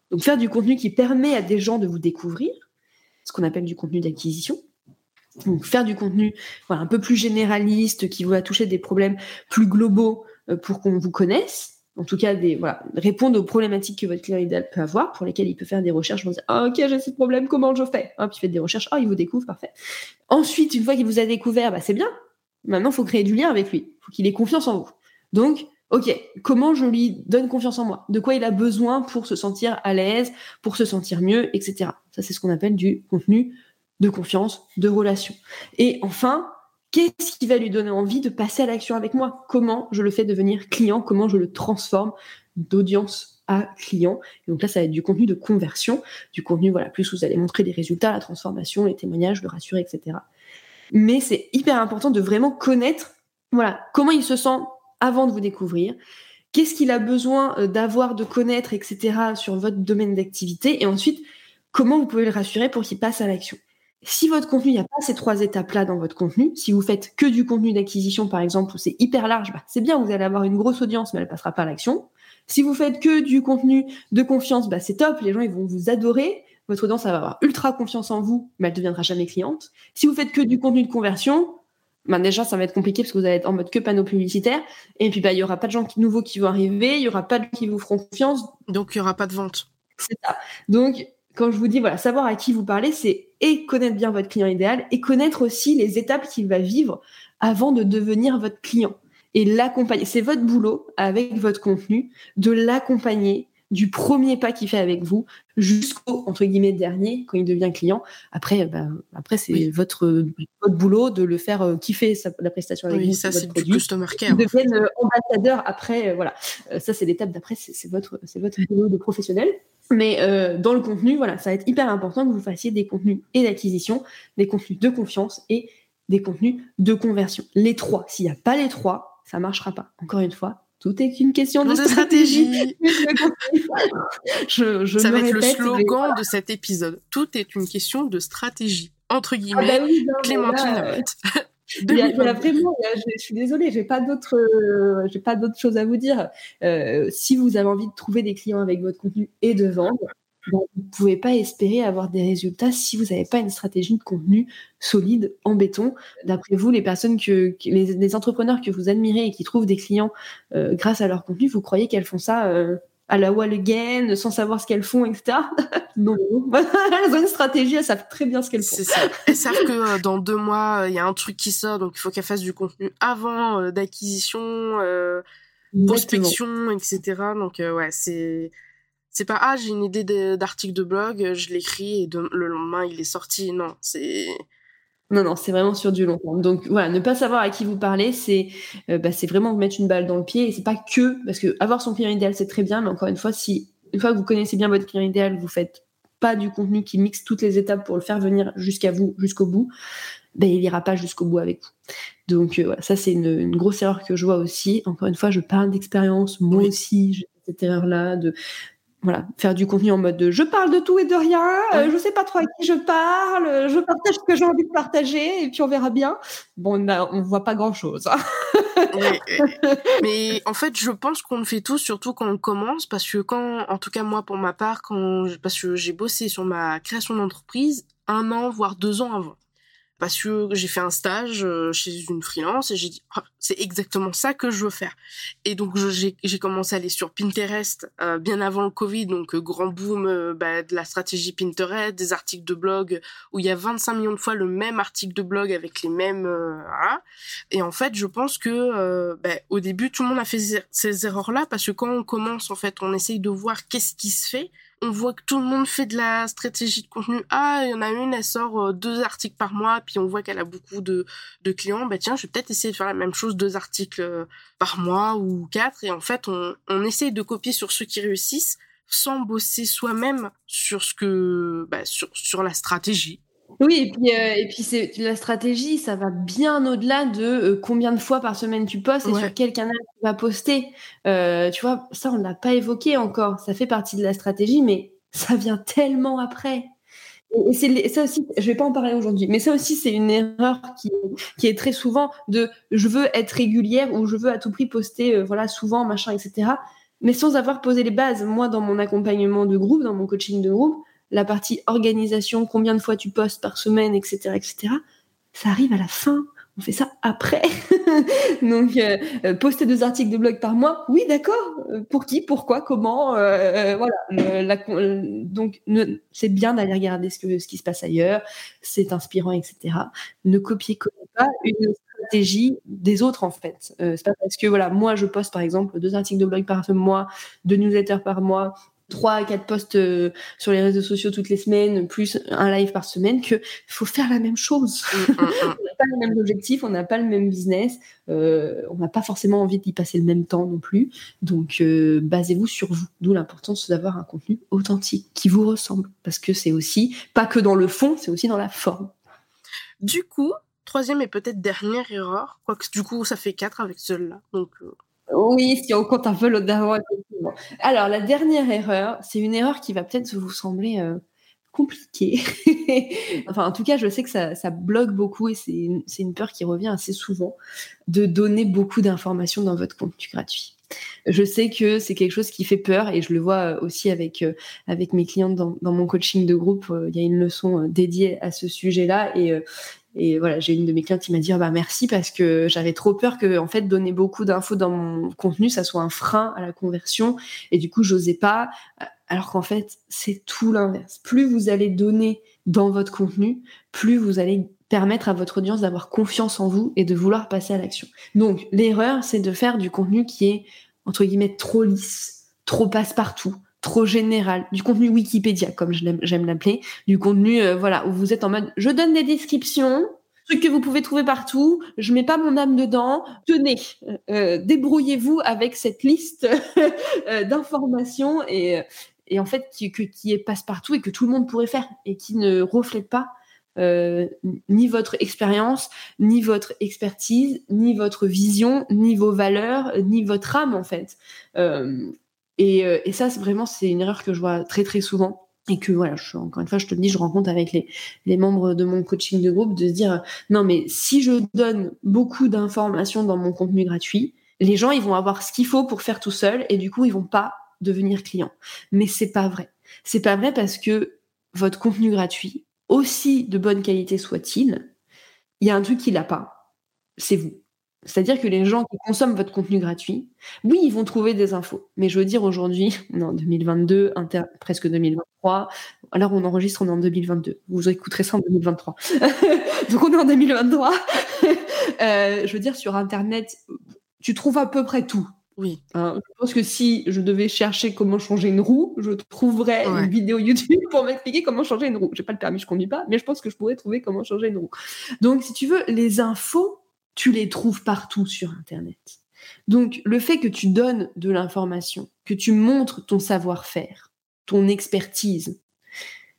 Donc faire du contenu qui permet à des gens de vous découvrir, ce qu'on appelle du contenu d'acquisition. Donc faire du contenu un peu plus généraliste, qui va toucher des problèmes plus globaux euh, pour qu'on vous connaisse. En tout cas, des, répondre aux problématiques que votre client idéal peut avoir, pour lesquelles il peut faire des recherches. Vous dire, ah, ok, j'ai ce problème, comment je fais? Hop, il fait des recherches, oh, il vous découvre, parfait. Ensuite, une fois qu'il vous a découvert, bah, c'est bien, Maintenant, il faut créer du lien avec lui. Il faut qu'il ait confiance en vous. Donc, ok, comment je lui donne confiance en moi? De quoi il a besoin pour se sentir à l'aise, pour se sentir mieux, etc. Ça, c'est ce qu'on appelle du contenu de confiance, de relation. Et enfin, qu'est-ce qui va lui donner envie de passer à l'action avec moi? Comment je le fais devenir client? Comment je le transforme d'audience à client? Et Donc là, ça va être du contenu de conversion, du contenu, voilà, plus vous allez montrer des résultats, la transformation, les témoignages, le rassurer, etc mais c'est hyper important de vraiment connaître voilà, comment il se sent avant de vous découvrir, qu'est-ce qu'il a besoin euh, d'avoir, de connaître, etc. sur votre domaine d'activité, et ensuite, comment vous pouvez le rassurer pour qu'il passe à l'action. Si votre contenu, il n'y a pas ces trois étapes-là dans votre contenu, si vous faites que du contenu d'acquisition, par exemple, où c'est hyper large, bah, c'est bien, vous allez avoir une grosse audience, mais elle ne passera pas à l'action. Si vous faites que du contenu de confiance, bah, c'est top, les gens ils vont vous adorer, votre audience va avoir ultra confiance en vous, mais elle deviendra jamais cliente. Si vous faites que du contenu de conversion, ben déjà ça va être compliqué parce que vous allez être en mode que panneau publicitaire et puis bah il y aura pas de gens nouveaux qui vont arriver, il y aura pas de gens qui vous feront confiance. Donc il y aura pas de vente. C'est ça. Donc quand je vous dis voilà, savoir à qui vous parlez, c'est et connaître bien votre client idéal et connaître aussi les étapes qu'il va vivre avant de devenir votre client et l'accompagner. C'est votre boulot avec votre contenu de l'accompagner du premier pas qu'il fait avec vous jusqu'au entre guillemets dernier quand il devient client. Après, ben, après c'est votre votre boulot de le faire euh, kiffer la prestation avec oui, vous. ça c'est du customer care. devienne euh, ambassadeur après, euh, voilà. ça c'est l'étape d'après, c'est votre c'est votre boulot de professionnel. Mais dans le contenu, voilà, ça va être hyper important que vous fassiez des contenus et d'acquisition, des contenus de confiance et des contenus de conversion. Les trois. S'il n'y a pas les trois, ça marchera pas. Encore une fois, tout est une question de, stratégie. je, Ça va être le slogan de cet épisode. Tout est une question de stratégie. Entre guillemets, ah bah oui, Clémentine Lamotte. Il y, a, vraiment, je, suis désolée, j'ai pas d'autres, euh, j'ai pas d'autres choses à vous dire. Euh, si vous avez envie de trouver des clients avec votre contenu et de vendre, vous ne pouvez pas espérer avoir des résultats si vous n'avez pas une stratégie de contenu solide en béton. D'après vous, les personnes que, les, entrepreneurs que vous admirez et qui trouvent des clients euh, grâce à leur contenu, vous croyez qu'elles font ça euh, à la wall again, sans savoir ce qu'elles font, etc. non, elles ont une stratégie, elles savent très bien ce qu'elles font. C'est ça. Elles savent que euh, dans deux mois, il y a un truc qui sort, donc il faut qu'elles fassent du contenu avant d'acquisition, prospection, etc. Donc ouais, c'est c'est pas ah j'ai une idée d'article de blog, je l'écris et le lendemain il est sorti. Non, c'est non, non, c'est vraiment sur du long terme. Donc voilà, ne pas savoir à qui vous parlez, c'est euh, bah, c'est vraiment vous mettre une balle dans le pied. Et c'est pas que parce que avoir son client idéal c'est très bien, mais encore une fois, si une fois que vous connaissez bien votre client idéal, vous faites pas du contenu qui mixe toutes les étapes pour le faire venir jusqu'à vous, jusqu'au bout, ben il ira pas jusqu'au bout avec vous. Donc euh, voilà, ça c'est une, grosse erreur que je vois aussi. Encore une fois, je parle d'expérience. Moi aussi, j'ai cette erreur-là de voilà, faire du contenu en mode de je parle de tout et de rien, euh, je sais pas trop à qui je parle, je partage ce que j'ai envie de partager et puis on verra bien. Bon, on, on voit pas grand chose. Hein. mais, en fait, je pense qu'on le fait tous, surtout quand on commence, parce que quand, en tout cas moi pour ma part, quand parce que j'ai bossé sur ma création d'entreprise un an voire deux ans avant parce que j'ai fait un stage euh, chez une freelance et j'ai dit ah, c'est exactement ça que je veux faire. Et donc j'ai commencé à aller sur Pinterest euh, bien avant le Covid, donc euh, grand boom bah, de la stratégie Pinterest, des articles de blog où il y a 25 millions de fois le même article de blog avec les mêmes voilà. Et en fait, je pense que bah, au début tout le monde a fait ces erreurs là parce que quand on commence en fait, on essaye de voir qu'est-ce qui se fait on voit que tout le monde fait de la stratégie de contenu. Ah, il y en a une, elle sort euh, deux articles par mois, puis on voit qu'elle a beaucoup de, de clients. Bah tiens, je vais peut-être essayer de faire la même chose, deux articles euh, par mois ou quatre. Et en fait, on, on essaye de copier sur ceux qui réussissent sans bosser soi-même sur ce que, bah, sur, sur la stratégie. Oui, et puis, euh, et puis c'est la stratégie, ça va bien au-delà de euh, combien de fois par semaine tu postes et sur quel canal tu vas poster. Euh, tu vois, ça, on ne l'a pas évoqué encore. Ça fait partie de la stratégie, mais ça vient tellement après. Et, c'est ça aussi, je vais pas en parler aujourd'hui, mais ça aussi, c'est une erreur qui, qui est très souvent de je veux être régulière ou je veux à tout prix poster, voilà, souvent, machin, etc. Mais sans avoir posé les bases. Moi, dans mon accompagnement de groupe, dans mon coaching de groupe, la partie organisation, combien de fois tu postes par semaine, etc., etc. Ça arrive à la fin. On fait ça après. Donc, euh, euh, poster deux articles de blog par mois, oui, d'accord. Euh, pour qui, pourquoi, comment, voilà. donc, c'est bien d'aller regarder ce, qui se passe ailleurs. C'est inspirant, etc. Ne copiez pas une stratégie des autres en fait. c'est pas parce que voilà, moi je poste par exemple deux articles de blog par mois, deux newsletters par mois, trois à quatre posts euh, sur les réseaux sociaux toutes les semaines, plus un live par semaine, que faut faire la même chose. Mm, mm, mm. on n'a pas le même objectif, on n'a pas le même business, euh, on n'a pas forcément envie d'y passer le même temps non plus. Donc euh, basez-vous sur vous. D'où l'importance d'avoir un contenu authentique qui vous ressemble, parce que c'est aussi pas que dans le fond, c'est aussi dans la forme. Du coup, troisième et peut-être dernière erreur, quoique du coup ça fait quatre avec celle-là. Donc oui, si on compte un peu l'autre d'avant, Alors, la dernière erreur, c'est une erreur qui va peut-être vous sembler euh, compliquée. enfin, en tout cas, je sais que ça, bloque beaucoup et c'est une, peur qui revient assez souvent de donner beaucoup d'informations dans votre contenu gratuit. Je sais que c'est quelque chose qui fait peur et je le vois aussi avec, avec mes clientes dans, dans mon coaching de groupe. Il y a une leçon dédiée à ce sujet-là et, et voilà, j'ai une de mes clientes qui m'a dit ah bah merci parce que j'avais trop peur que en fait donner beaucoup d'infos dans mon contenu ça soit un frein à la conversion et du coup j'osais pas alors qu'en fait c'est tout l'inverse. Plus vous allez donner dans votre contenu, plus vous allez permettre à votre audience d'avoir confiance en vous et de vouloir passer à l'action. Donc l'erreur c'est de faire du contenu qui est entre guillemets trop lisse, trop passe-partout, trop général, du contenu Wikipédia, comme j'aime l'appeler, du contenu, euh, voilà, où vous êtes en mode, je donne des descriptions, trucs que vous pouvez trouver partout, je mets pas mon âme dedans, tenez, euh, euh, débrouillez-vous avec cette liste d'informations et, et en fait qui, qui est passe-partout et que tout le monde pourrait faire et qui ne reflète pas ni votre expérience, ni votre expertise, ni votre vision, ni vos valeurs, ni votre âme en fait. Et, ça, vraiment, c'est une erreur que je vois très très souvent et que voilà, je, encore une fois, je te le dis, je rencontre avec les, membres de mon coaching de groupe de se dire non, mais si je donne beaucoup d'informations dans mon contenu gratuit, les gens ils vont avoir ce qu'il faut pour faire tout seul et du coup ils vont pas devenir clients. Mais c'est pas vrai. C'est pas vrai parce que votre contenu gratuit, aussi de bonne qualité soit-il, il y a un truc qui l'a pas. C'est vous. C'est-à-dire que les gens qui consomment votre contenu gratuit, oui, ils vont trouver des infos. Mais je veux dire, aujourd'hui, on est en 2022, presque 2023. Alors, on enregistre, on est en 2022. Vous écouterez ça en 2023. Donc, on est en 2023. euh, je veux dire, sur Internet, tu trouves à peu près tout. Oui. Hein, je pense que si je devais chercher comment changer une roue, je trouverais une vidéo YouTube pour m'expliquer comment changer une roue. J'ai pas le permis, je conduis pas, mais je pense que je pourrais trouver comment changer une roue. Donc, si tu veux, les infos, tu les trouves partout sur Internet. Donc, le fait que tu donnes de l'information, que tu montres ton savoir-faire, ton expertise,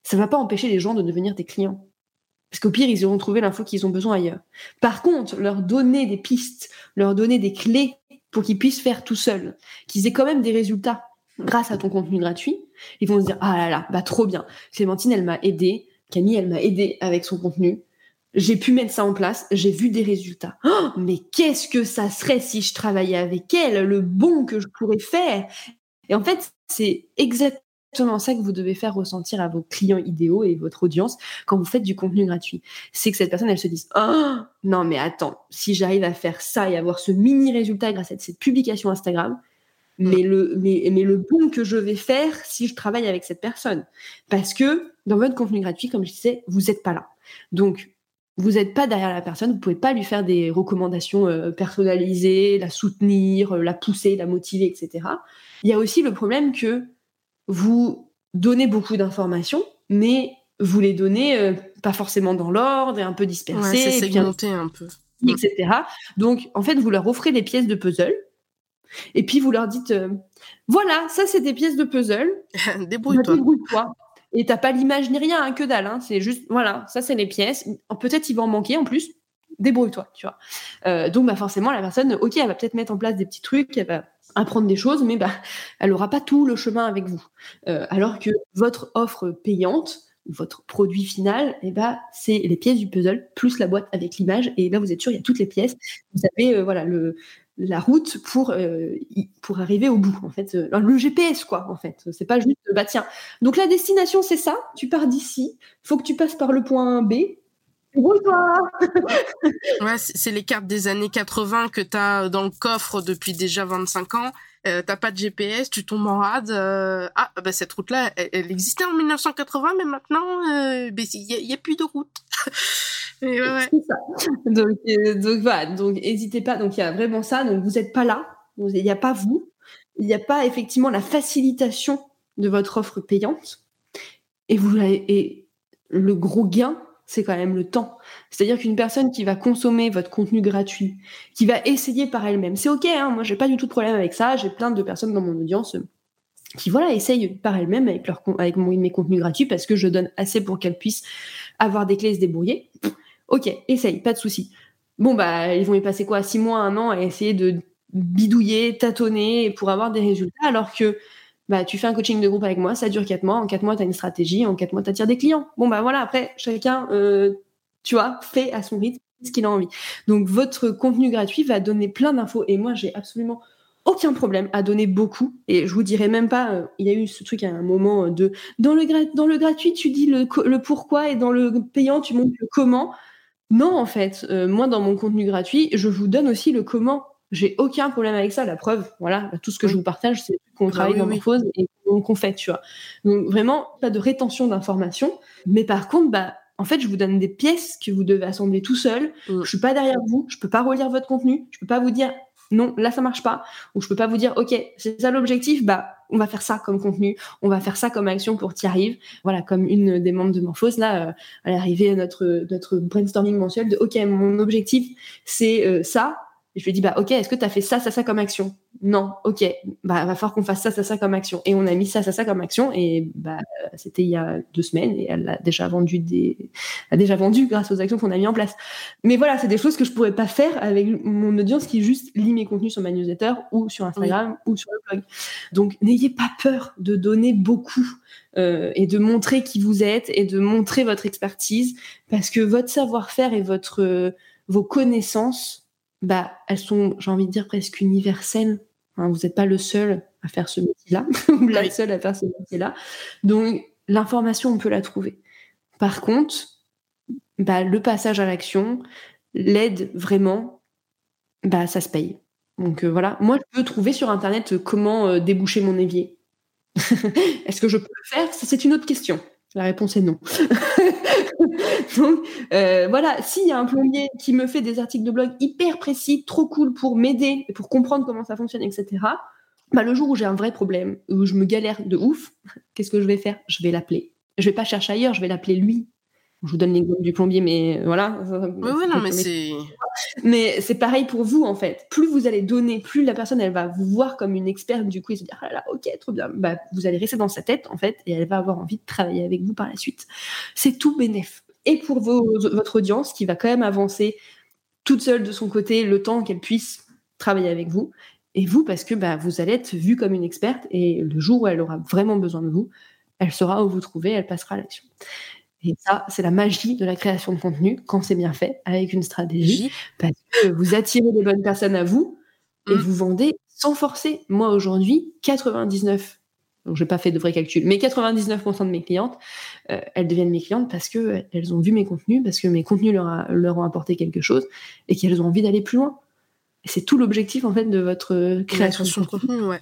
ça ne va pas empêcher les gens de devenir tes clients. Parce qu'au pire, ils auront trouvé l'info qu'ils ont besoin ailleurs. Par contre, leur donner des pistes, leur donner des clés pour qu'ils puissent faire tout seuls, qu'ils aient quand même des résultats grâce à ton contenu gratuit, ils vont se dire, ah là là, bah trop bien. Clémentine, elle m'a aidé. Camille, elle m'a aidé avec son contenu j'ai pu mettre ça en place, j'ai vu des résultats. Oh, mais qu'est-ce que ça serait si je travaillais avec elle, le bon que je pourrais faire Et en fait, c'est exactement ça que vous devez faire ressentir à vos clients idéaux et votre audience quand vous faites du contenu gratuit. C'est que cette personne, elle se dise oh, non mais attends, si j'arrive à faire ça et avoir ce mini résultat grâce à cette publication Instagram, mm. mais le, mais, mais le bon que je vais faire si je travaille avec cette personne. Parce que dans votre contenu gratuit, comme je disais, vous n'êtes pas là. Donc, vous n'êtes pas derrière la personne, vous pouvez pas lui faire des recommandations euh, personnalisées, la soutenir, euh, la pousser, la motiver, etc. Il y a aussi le problème que vous donnez beaucoup d'informations, mais vous les donnez euh, pas forcément dans l'ordre et un peu dispersées, ouais, c'est segmenté un peu, etc. Donc en fait, vous leur offrez des pièces de puzzle. Et puis vous leur dites, voilà, ça c'est des pièces de puzzle. Débrouille-toi. Débrouille-toi. Et t'as pas l'image ni rien, hein, que dalle. Hein. C'est juste, voilà, ça c'est les pièces. Peut-être il va en manquer en plus. Débrouille-toi, tu vois. Euh, donc bah forcément la personne, ok, elle va peut-être mettre en place des petits trucs, elle va apprendre des choses, mais bah elle aura pas tout le chemin avec vous. Euh, alors que votre offre payante, votre produit final, eh ben, c'est les pièces du puzzle plus la boîte avec l'image. Et là, vous êtes sûr, il y a toutes les pièces. Vous avez euh, voilà le, la route pour euh, pour arriver au bout en fait. Euh, le GPS quoi en fait. C'est pas juste bah tiens. Donc la destination c'est ça. Tu pars d'ici. Faut que tu passes par le point B. Ouais, c'est les cartes des années 80 que tu as dans le coffre depuis déjà 25 ans. Euh, t'as pas de GPS, tu tombes en rade. Ah, bah cette route-là, elle, existait en 1980, mais maintenant, il n'y y, a plus de route. Donc, euh, donc voilà, donc n'hésitez pas. Donc il y a vraiment ça. Donc vous n'êtes pas là. Il n'y a pas vous. Il n'y a pas effectivement la facilitation de votre offre payante. Et vous et le gros gain, c'est quand même le temps. C'est-à-dire qu'une personne qui va consommer votre contenu gratuit, qui va essayer par elle-même, c'est ok. Hein, moi, j'ai pas du tout de problème avec ça. J'ai plein de personnes dans mon audience qui voilà essayent par elles-mêmes avec avec mes contenus gratuits parce que je donne assez pour qu'elles puissent avoir des clés et se débrouiller. Ok, essaye, pas de souci. Bon, bah, ils vont y passer quoi Six mois, un an à essayer de bidouiller, tâtonner pour avoir des résultats, alors que bah, tu fais un coaching de groupe avec moi, ça dure quatre mois. En quatre mois, tu as une stratégie. En quatre mois, tu attires des clients. Bon, bah voilà, après, chacun, euh, tu vois, fait à son rythme ce qu'il a envie. Donc, votre contenu gratuit va donner plein d'infos. Et moi, j'ai absolument aucun problème à donner beaucoup. Et je vous dirais même pas, euh, il y a eu ce truc à un moment de dans le, dans le gratuit, tu dis le, le, pourquoi et dans le payant, tu montres le comment. Non, en fait, euh, moi, dans mon contenu gratuit, je vous donne aussi le comment. J'ai aucun problème avec ça. La preuve, voilà, tout ce que je vous partage, c'est qu'on bah travaille dans oui. Morphose et qu'on fait, tu vois. Donc, vraiment, pas de rétention d'informations. Mais par contre, bah, en fait, je vous donne des pièces que vous devez assembler tout seul. Mm. Je suis pas derrière vous. Je peux pas relire votre contenu. Je peux pas vous dire, non, là ça marche pas, ou je peux pas vous dire, ok, c'est ça l'objectif, bah on va faire ça comme contenu, on va faire ça comme action pour t'y arriver. Voilà, comme une des membres de Morphose là, euh, elle est arrivée à notre notre brainstorming mensuel de, ok, mon objectif c'est euh, ça, et je lui ai dit, bah, ok, est-ce que tu as fait ça, ça, ça comme action? Non, ok, bah, va falloir qu'on fasse ça, ça, ça comme action. Et on a mis ça, ça, ça comme action, et bah, c'était il y a deux semaines, et elle a déjà vendu des, a déjà vendu grâce aux actions qu'on a mis en place. Mais voilà, c'est des choses que je pourrais pas faire avec mon audience qui juste lit mes contenus sur ma newsletter ou sur Instagram ou sur le blog. Donc, n'ayez pas peur de donner beaucoup. Euh, et de montrer qui vous êtes et de montrer votre expertise parce que votre savoir-faire et votre vos connaissances bah, elles sont, j'ai envie de dire, presque universelles. vous n'êtes pas le seul à faire ce métier-là, ou la seule à faire ce métier-là. Donc, l'information, on peut la trouver. Par contre, bah, le passage à l'action, l'aide vraiment, bah, ça se paye. Donc euh, voilà, moi je peux trouver sur internet comment euh, déboucher mon évier. Est-ce que je peux le faire? C'est une autre question. La réponse est non. Donc euh, voilà, s'il y a un plombier qui me fait des articles de blog hyper précis, trop cool pour m'aider pour comprendre comment ça fonctionne, etc. Bah, le jour où j'ai un vrai problème, où je me galère de ouf, qu'est-ce que je vais faire? Je vais l'appeler. Je vais pas chercher ailleurs, je vais l'appeler lui. Je vous donne l'exemple du plombier, mais voilà. Oui, oui, non, mais c'est. Mais c'est pareil pour vous, en fait. Plus vous allez donner, plus la personne, elle va vous voir comme une experte, du coup, et se dire, ah là, ok, trop bien. Bah, vous allez rester dans sa tête, en fait, et elle va avoir envie de travailler avec vous par la suite. C'est tout bénéf. Et pour votre audience, qui va quand même avancer toute seule de son côté, le temps qu'elle puisse travailler avec vous. Et vous, parce que bah, vous allez être vue comme une experte, et le jour où elle aura vraiment besoin de vous, elle saura où vous trouver, elle passera à l'action. Et ça, c'est la magie de la création de contenu quand c'est bien fait, avec une stratégie, parce que vous attirez les bonnes personnes à vous et mmh. vous vendez sans forcer. Moi, aujourd'hui, 99, donc j'ai pas fait de vrai calcul, mais 99% de mes clientes, euh, elles deviennent mes clientes parce que elles ont vu mes contenus, parce que mes contenus leur, leur ont apporté quelque chose et qu'elles ont envie d'aller plus loin c'est tout l'objectif en fait de votre création de contenu. Ouais.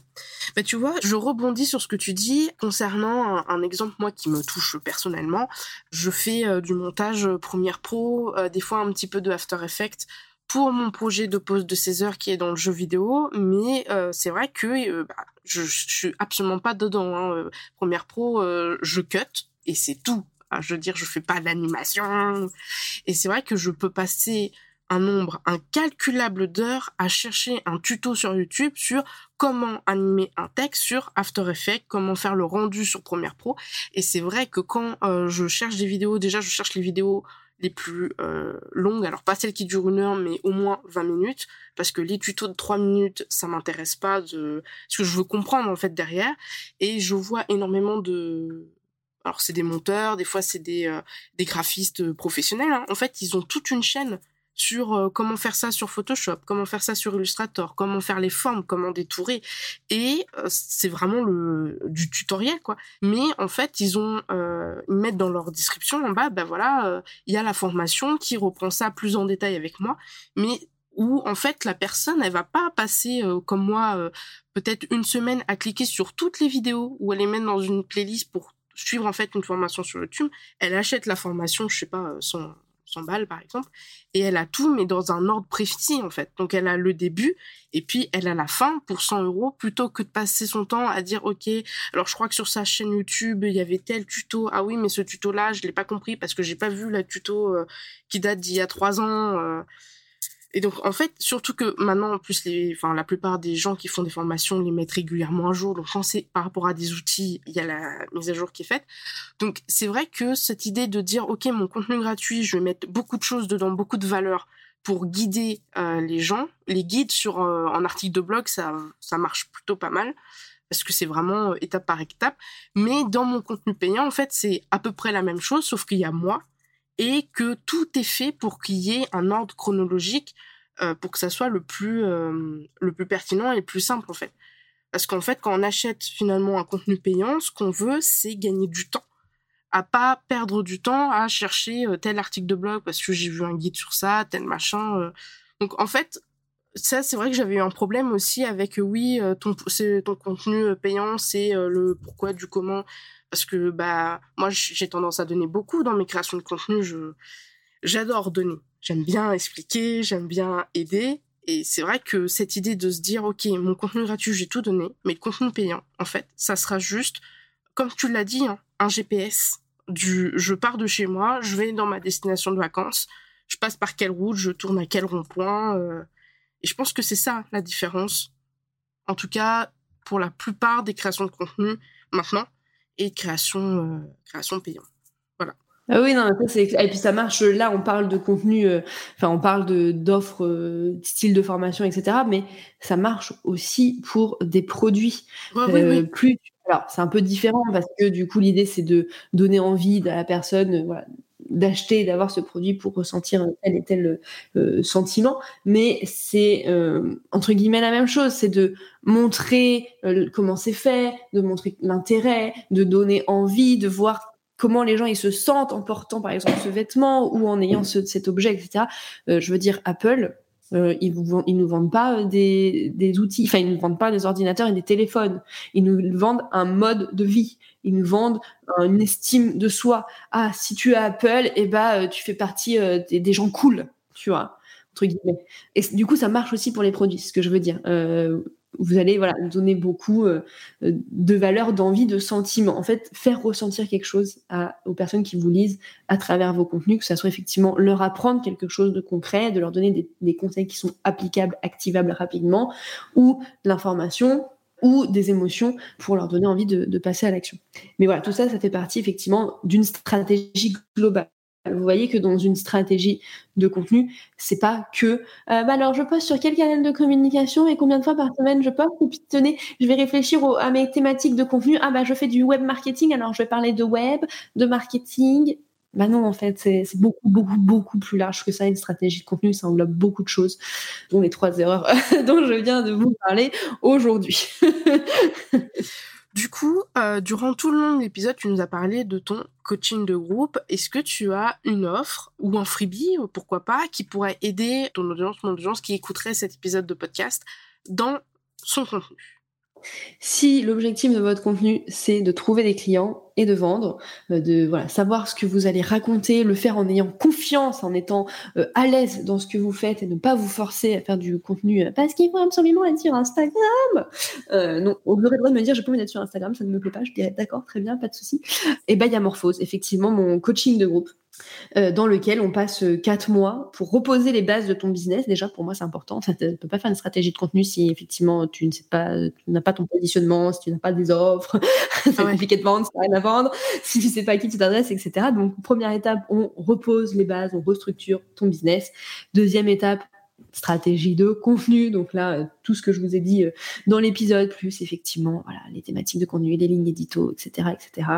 Bah tu vois, je rebondis sur ce que tu dis concernant un, exemple moi qui me touche personnellement. Je fais euh, du montage euh, Premiere Pro, euh, des fois un petit peu de After Effects pour mon projet de pause de 16 heures qui est dans le jeu vidéo, mais c'est vrai que bah, je, je, suis absolument pas dedans. Hein. Premiere Pro, je cut et c'est tout. je veux dire, je fais pas d'animation. Et c'est vrai que je peux passer un nombre incalculable d'heures à chercher un tuto sur YouTube sur comment animer un texte sur After Effects, comment faire le rendu sur Premiere Pro. Et c'est vrai que quand euh, je cherche des vidéos, déjà je cherche les vidéos les plus euh, longues, alors pas celles qui durent une heure, mais au moins 20 minutes, parce que les tutos de 3 minutes, ça m'intéresse pas de ce que je veux comprendre en fait derrière. Et je vois énormément de alors c'est des monteurs, des fois c'est des, euh, des graphistes professionnels. Hein. En fait, ils ont toute une chaîne sur euh, comment faire ça sur Photoshop, comment faire ça sur Illustrator, comment faire les formes, comment détourer. Et euh, c'est vraiment le du tutoriel quoi. Mais en fait, ils ont euh, ils mettent dans leur description en bas, ben voilà, il y a la formation qui reprend ça plus en détail avec moi, mais où en fait la personne elle va pas passer comme moi peut-être une semaine à cliquer sur toutes les vidéos ou elle les met dans une playlist pour suivre en fait une formation sur YouTube, elle achète la formation, je sais pas, son 100 balles par exemple, et elle a tout, mais dans un ordre précis en fait. Donc elle a le début, et puis elle a la fin pour 100 euros, plutôt que de passer son temps à dire, ok, alors je crois que sur sa chaîne YouTube, il y avait tel tuto, ah oui, mais ce tuto-là, je l'ai pas compris parce que j'ai pas vu la tuto euh, qui date d'il y a trois ans. Euh, et donc, en fait, surtout que maintenant, en plus, les, enfin, la plupart des gens qui font des formations les mettent régulièrement à jour. Donc, quand c'est par rapport à des outils, il y a la mise à jour qui est faite. Donc, c'est vrai que cette idée de dire, OK, mon contenu gratuit, je vais mettre beaucoup de choses dedans, beaucoup de valeurs pour guider euh, les gens. Les guides sur euh, en article de blog, ça, ça marche plutôt pas mal parce que c'est vraiment euh, étape par étape. Mais dans mon contenu payant, en fait, c'est à peu près la même chose, sauf qu'il y a moi et que tout est fait pour qu'il y ait un ordre chronologique pour que ça soit le plus, le plus pertinent et le plus simple en fait. Parce qu'en fait, quand on achète finalement un contenu payant, ce qu'on veut, c'est gagner du temps à pas perdre du temps à chercher tel article de blog parce que j'ai vu un guide sur ça, tel machin. Donc en fait, ça c'est vrai que j'avais eu un problème aussi avec oui ton ton contenu payant, c'est le pourquoi du comment parce que bah moi j'ai tendance à donner beaucoup dans mes créations de contenu, je j'adore donner. J'aime bien expliquer, j'aime bien aider et c'est vrai que cette idée de se dire OK, mon contenu gratuit, j'ai tout donné, mais le contenu payant en fait, ça sera juste comme tu l'as dit, hein, un GPS du je pars de chez moi, je vais dans ma destination de vacances, je passe par quelle route, je tourne à quel rond-point. Euh, et je pense que c'est ça la différence. En tout cas, pour la plupart des créations de contenu maintenant et création, euh, création payante. Voilà. Ah oui, non, ça, et puis ça marche. Là, on parle de contenu, euh, enfin, on parle de d'offres, euh, style de formation, etc. Mais ça marche aussi pour des produits. oui, oui. Plus alors, c'est un peu différent parce que du coup, l'idée, c'est de donner envie à la personne voilà, d'acheter, d'avoir ce produit pour ressentir tel et tel euh, sentiment. Mais c'est, euh, entre guillemets, la même chose. C'est de montrer comment c'est fait, de montrer l'intérêt, de donner envie, de voir comment les gens ils se sentent en portant, par exemple, ce vêtement ou en ayant cet objet, etc. je veux dire, Apple, euh, ils, vous, nous vendent pas euh, des, des outils, enfin ils nous vendent pas des ordinateurs et des téléphones. Ils nous vendent un mode de vie. Ils nous vendent une estime de soi. Ah, si tu as Apple, eh ben tu fais partie euh, des, gens cool, tu vois entre guillemets. Et du coup, ça marche aussi pour les produits, ce que je veux dire. Euh, vous allez voilà donner beaucoup euh, de valeur, d'envie, de sentiment. En fait, faire ressentir quelque chose aux personnes qui vous lisent à travers vos contenus, que ça soit effectivement leur apprendre quelque chose de concret, de leur donner des, conseils qui sont applicables, activables rapidement, ou de l'information ou des émotions pour leur donner envie de passer à l'action. Mais voilà, tout ça, ça fait partie effectivement d'une stratégie globale. Vous voyez que dans une stratégie de contenu, c'est pas que euh, bah alors je poste sur quel canal de communication et combien de fois par semaine je poste? Ou puis tenez, je vais réfléchir à mes thématiques de contenu. Ah bah je fais du web marketing, alors je vais parler de web, de marketing. Bah non, en fait, c'est beaucoup, beaucoup, beaucoup plus large que ça. Une stratégie de contenu, ça englobe beaucoup de choses, dont les trois erreurs dont je viens de vous parler aujourd'hui. Du coup, euh, durant tout le long de l'épisode, tu nous as parlé de ton coaching de groupe. Est-ce que tu as une offre ou un freebie, pourquoi pas, qui pourrait aider ton audience, mon audience qui écouterait cet épisode de podcast dans son contenu? Si l'objectif de votre contenu, c'est de trouver des clients et de vendre, euh, de savoir ce que vous allez raconter, le faire en ayant confiance, en étant euh, à l'aise dans ce que vous faites et ne pas vous forcer à faire du contenu euh, parce qu'il faut absolument être sur Instagram. non, on aurait le droit de me dire je peux être sur Instagram, ça ne me plaît pas, je dirais d'accord, très bien, pas de souci. Et ben il y a Morphose, effectivement mon coaching de groupe euh, dans lequel on passe euh, quatre mois pour reposer les bases de ton business. Déjà, pour moi, c'est important. Tu ne peux pas faire une stratégie de contenu si effectivement tu ne sais pas, tu n'as pas ton positionnement, si tu n'as pas des offres, c'est ah compliqué de vendre, si tu rien à vendre, si tu sais pas à qui tu t'adresses, etc. Donc, première étape, on repose les bases, on restructure ton business. Deuxième étape, stratégie de contenu. Donc là, tout ce que je vous ai dit dans l'épisode, plus effectivement, voilà, les thématiques de contenu, les lignes édito, etc., etc.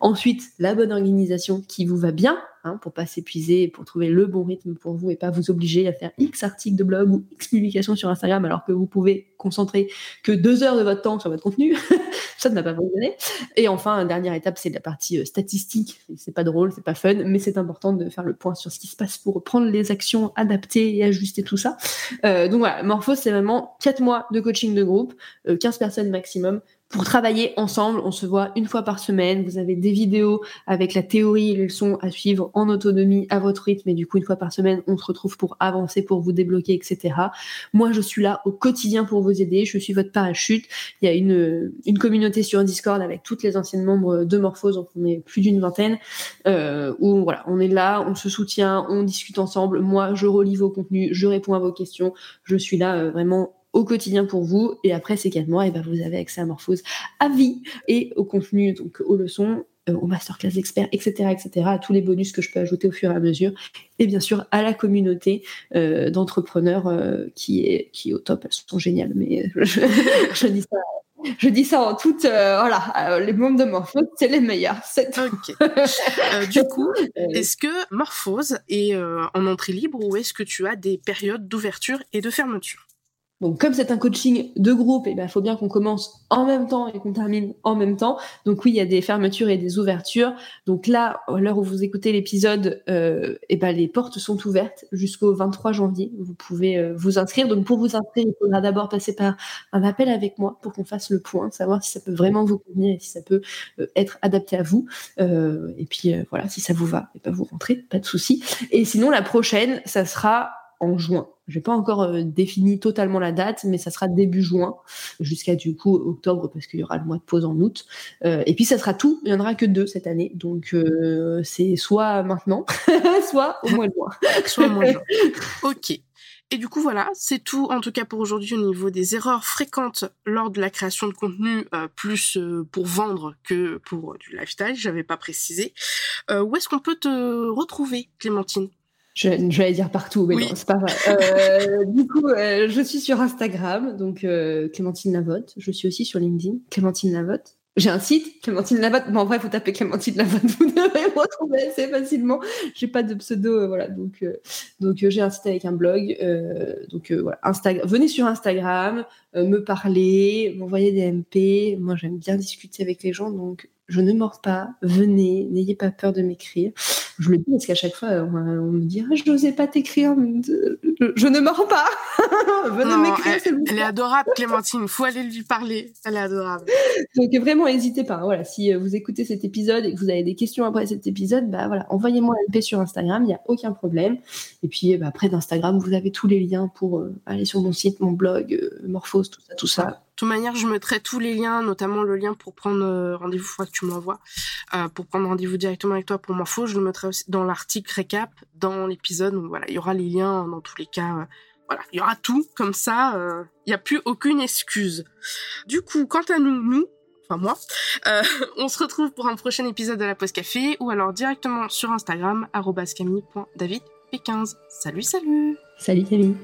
Ensuite, la bonne organisation qui vous va bien, hein, pour pas s'épuiser, pour trouver le bon rythme pour vous et pas vous obliger à faire X articles de blog ou X publications sur Instagram alors que vous pouvez concentrer que deux heures de votre temps sur votre contenu. ça ne va pas fonctionner. Et enfin, dernière étape, c'est la partie euh, statistique. C'est pas drôle, c'est pas fun, mais c'est important de faire le point sur ce qui se passe pour prendre les actions, adapter et ajuster tout ça. Euh, donc voilà, Morphos, c'est vraiment 4 mois de coaching de groupe, 15 euh, personnes maximum pour travailler ensemble. On se voit une fois par semaine. Vous avez des vidéos avec la théorie les leçons à suivre en autonomie à votre rythme. Et du coup, une fois par semaine, on se retrouve pour avancer, pour vous débloquer, etc. Moi, je suis là au quotidien pour vous aider. Je suis votre parachute. Il y a une, une communauté sur Discord avec toutes les anciennes membres de Morphose. Donc, on est plus d'une vingtaine. Euh, où voilà, on est là, on se soutient, on discute ensemble. Moi, je relis vos contenus, je réponds à vos questions. Je suis là euh, vraiment au quotidien pour vous. Et après ces quatre mois, et eh ben vous avez accès à Morphose à vie et au contenu, donc aux leçons, euh, aux masterclass experts, etc., etc., à tous les bonus que je peux ajouter au fur et à mesure. Et bien sûr, à la communauté euh, d'entrepreneurs euh, qui, est, qui au top. Elles sont géniales, mais je, dis ça en toute. voilà, les membres de Morphose, c'est les meilleurs. Ok. du coup, est-ce que Morphose est en entrée libre ou est-ce que tu as des périodes d'ouverture et de fermeture? Donc, comme c'est un coaching de groupe, il eh ben, faut bien qu'on commence en même temps et qu'on termine en même temps. Donc oui, il y a des fermetures et des ouvertures. Donc là, à l'heure où vous écoutez l'épisode, euh, eh ben, les portes sont ouvertes jusqu'au 23 janvier. Vous pouvez euh, vous inscrire. Donc pour vous inscrire, il faudra d'abord passer par un appel avec moi pour qu'on fasse le point, savoir si ça peut vraiment vous convenir et si ça peut euh, être adapté à vous. Euh, et puis voilà, si ça vous va, eh ben, vous rentrez, pas de souci. Et sinon, la prochaine, ça sera en juin. Je n'ai pas encore euh, défini totalement la date, mais ça sera début juin jusqu'à du coup octobre parce qu'il y aura le mois de pause en août. Euh, et puis ça sera tout. Il n'y en aura que deux cette année, donc euh, c'est soit maintenant, soit au mois de juin. soit au mois de juin. Ok. Et du coup, voilà, c'est tout en tout cas pour aujourd'hui au niveau des erreurs fréquentes lors de la création de contenu, plus pour vendre que pour du lifestyle, j'avais pas précisé. où est-ce qu'on peut te retrouver, Clémentine? Je, vais dire partout, mais non, c'est pas vrai. Euh, du coup, euh, je suis sur Instagram, donc euh, Clémentine Lavotte. Je suis aussi sur LinkedIn, Clémentine Lavotte. J'ai un site, Clémentine Lavotte. Mais en vrai, il faut taper Clémentine Lavotte, vous devez me retrouver assez facilement. J'ai pas de pseudo, voilà. Donc, donc j'ai un site avec un blog. donc voilà, Instagram. Venez sur Instagram, me parler, m'envoyer des MP. Moi, j'aime bien discuter avec les gens, donc je ne mords pas. Venez, n'ayez pas peur de m'écrire. Je le dis parce qu'à chaque fois, on, me dit ah, Je n'osais pas t'écrire. Je ne mords pas. Venez m'écrire, elle, elle est adorable, Clémentine. Il faut aller lui parler. Elle est adorable. Donc vraiment, n'hésitez pas. Voilà, si euh, vous écoutez cet épisode et que vous avez des questions après cet épisode, bah voilà, envoyez-moi un MP sur Instagram. Il n'y a aucun problème. Et puis bah, après d'Instagram, vous avez tous les liens pour euh, aller sur mon site, mon blog, euh, Tout ça, tout ça toute manière, je mettrai tous les liens, notamment le lien pour prendre euh, rendez-vous, il que tu m'envoies, euh, pour prendre rendez-vous directement avec toi pour Morpho. Je le mettrai aussi dans l'article récap, dans l'épisode. Donc voilà, il y aura les liens dans tous les cas. Euh, voilà, il y aura tout comme ça. Il n'y a plus aucune excuse. Du coup, quant à nous, nous, enfin moi, on se retrouve pour un prochain épisode de la Pause Café ou alors directement sur Instagram, camille.davidp15. Salut, salut Salut Camille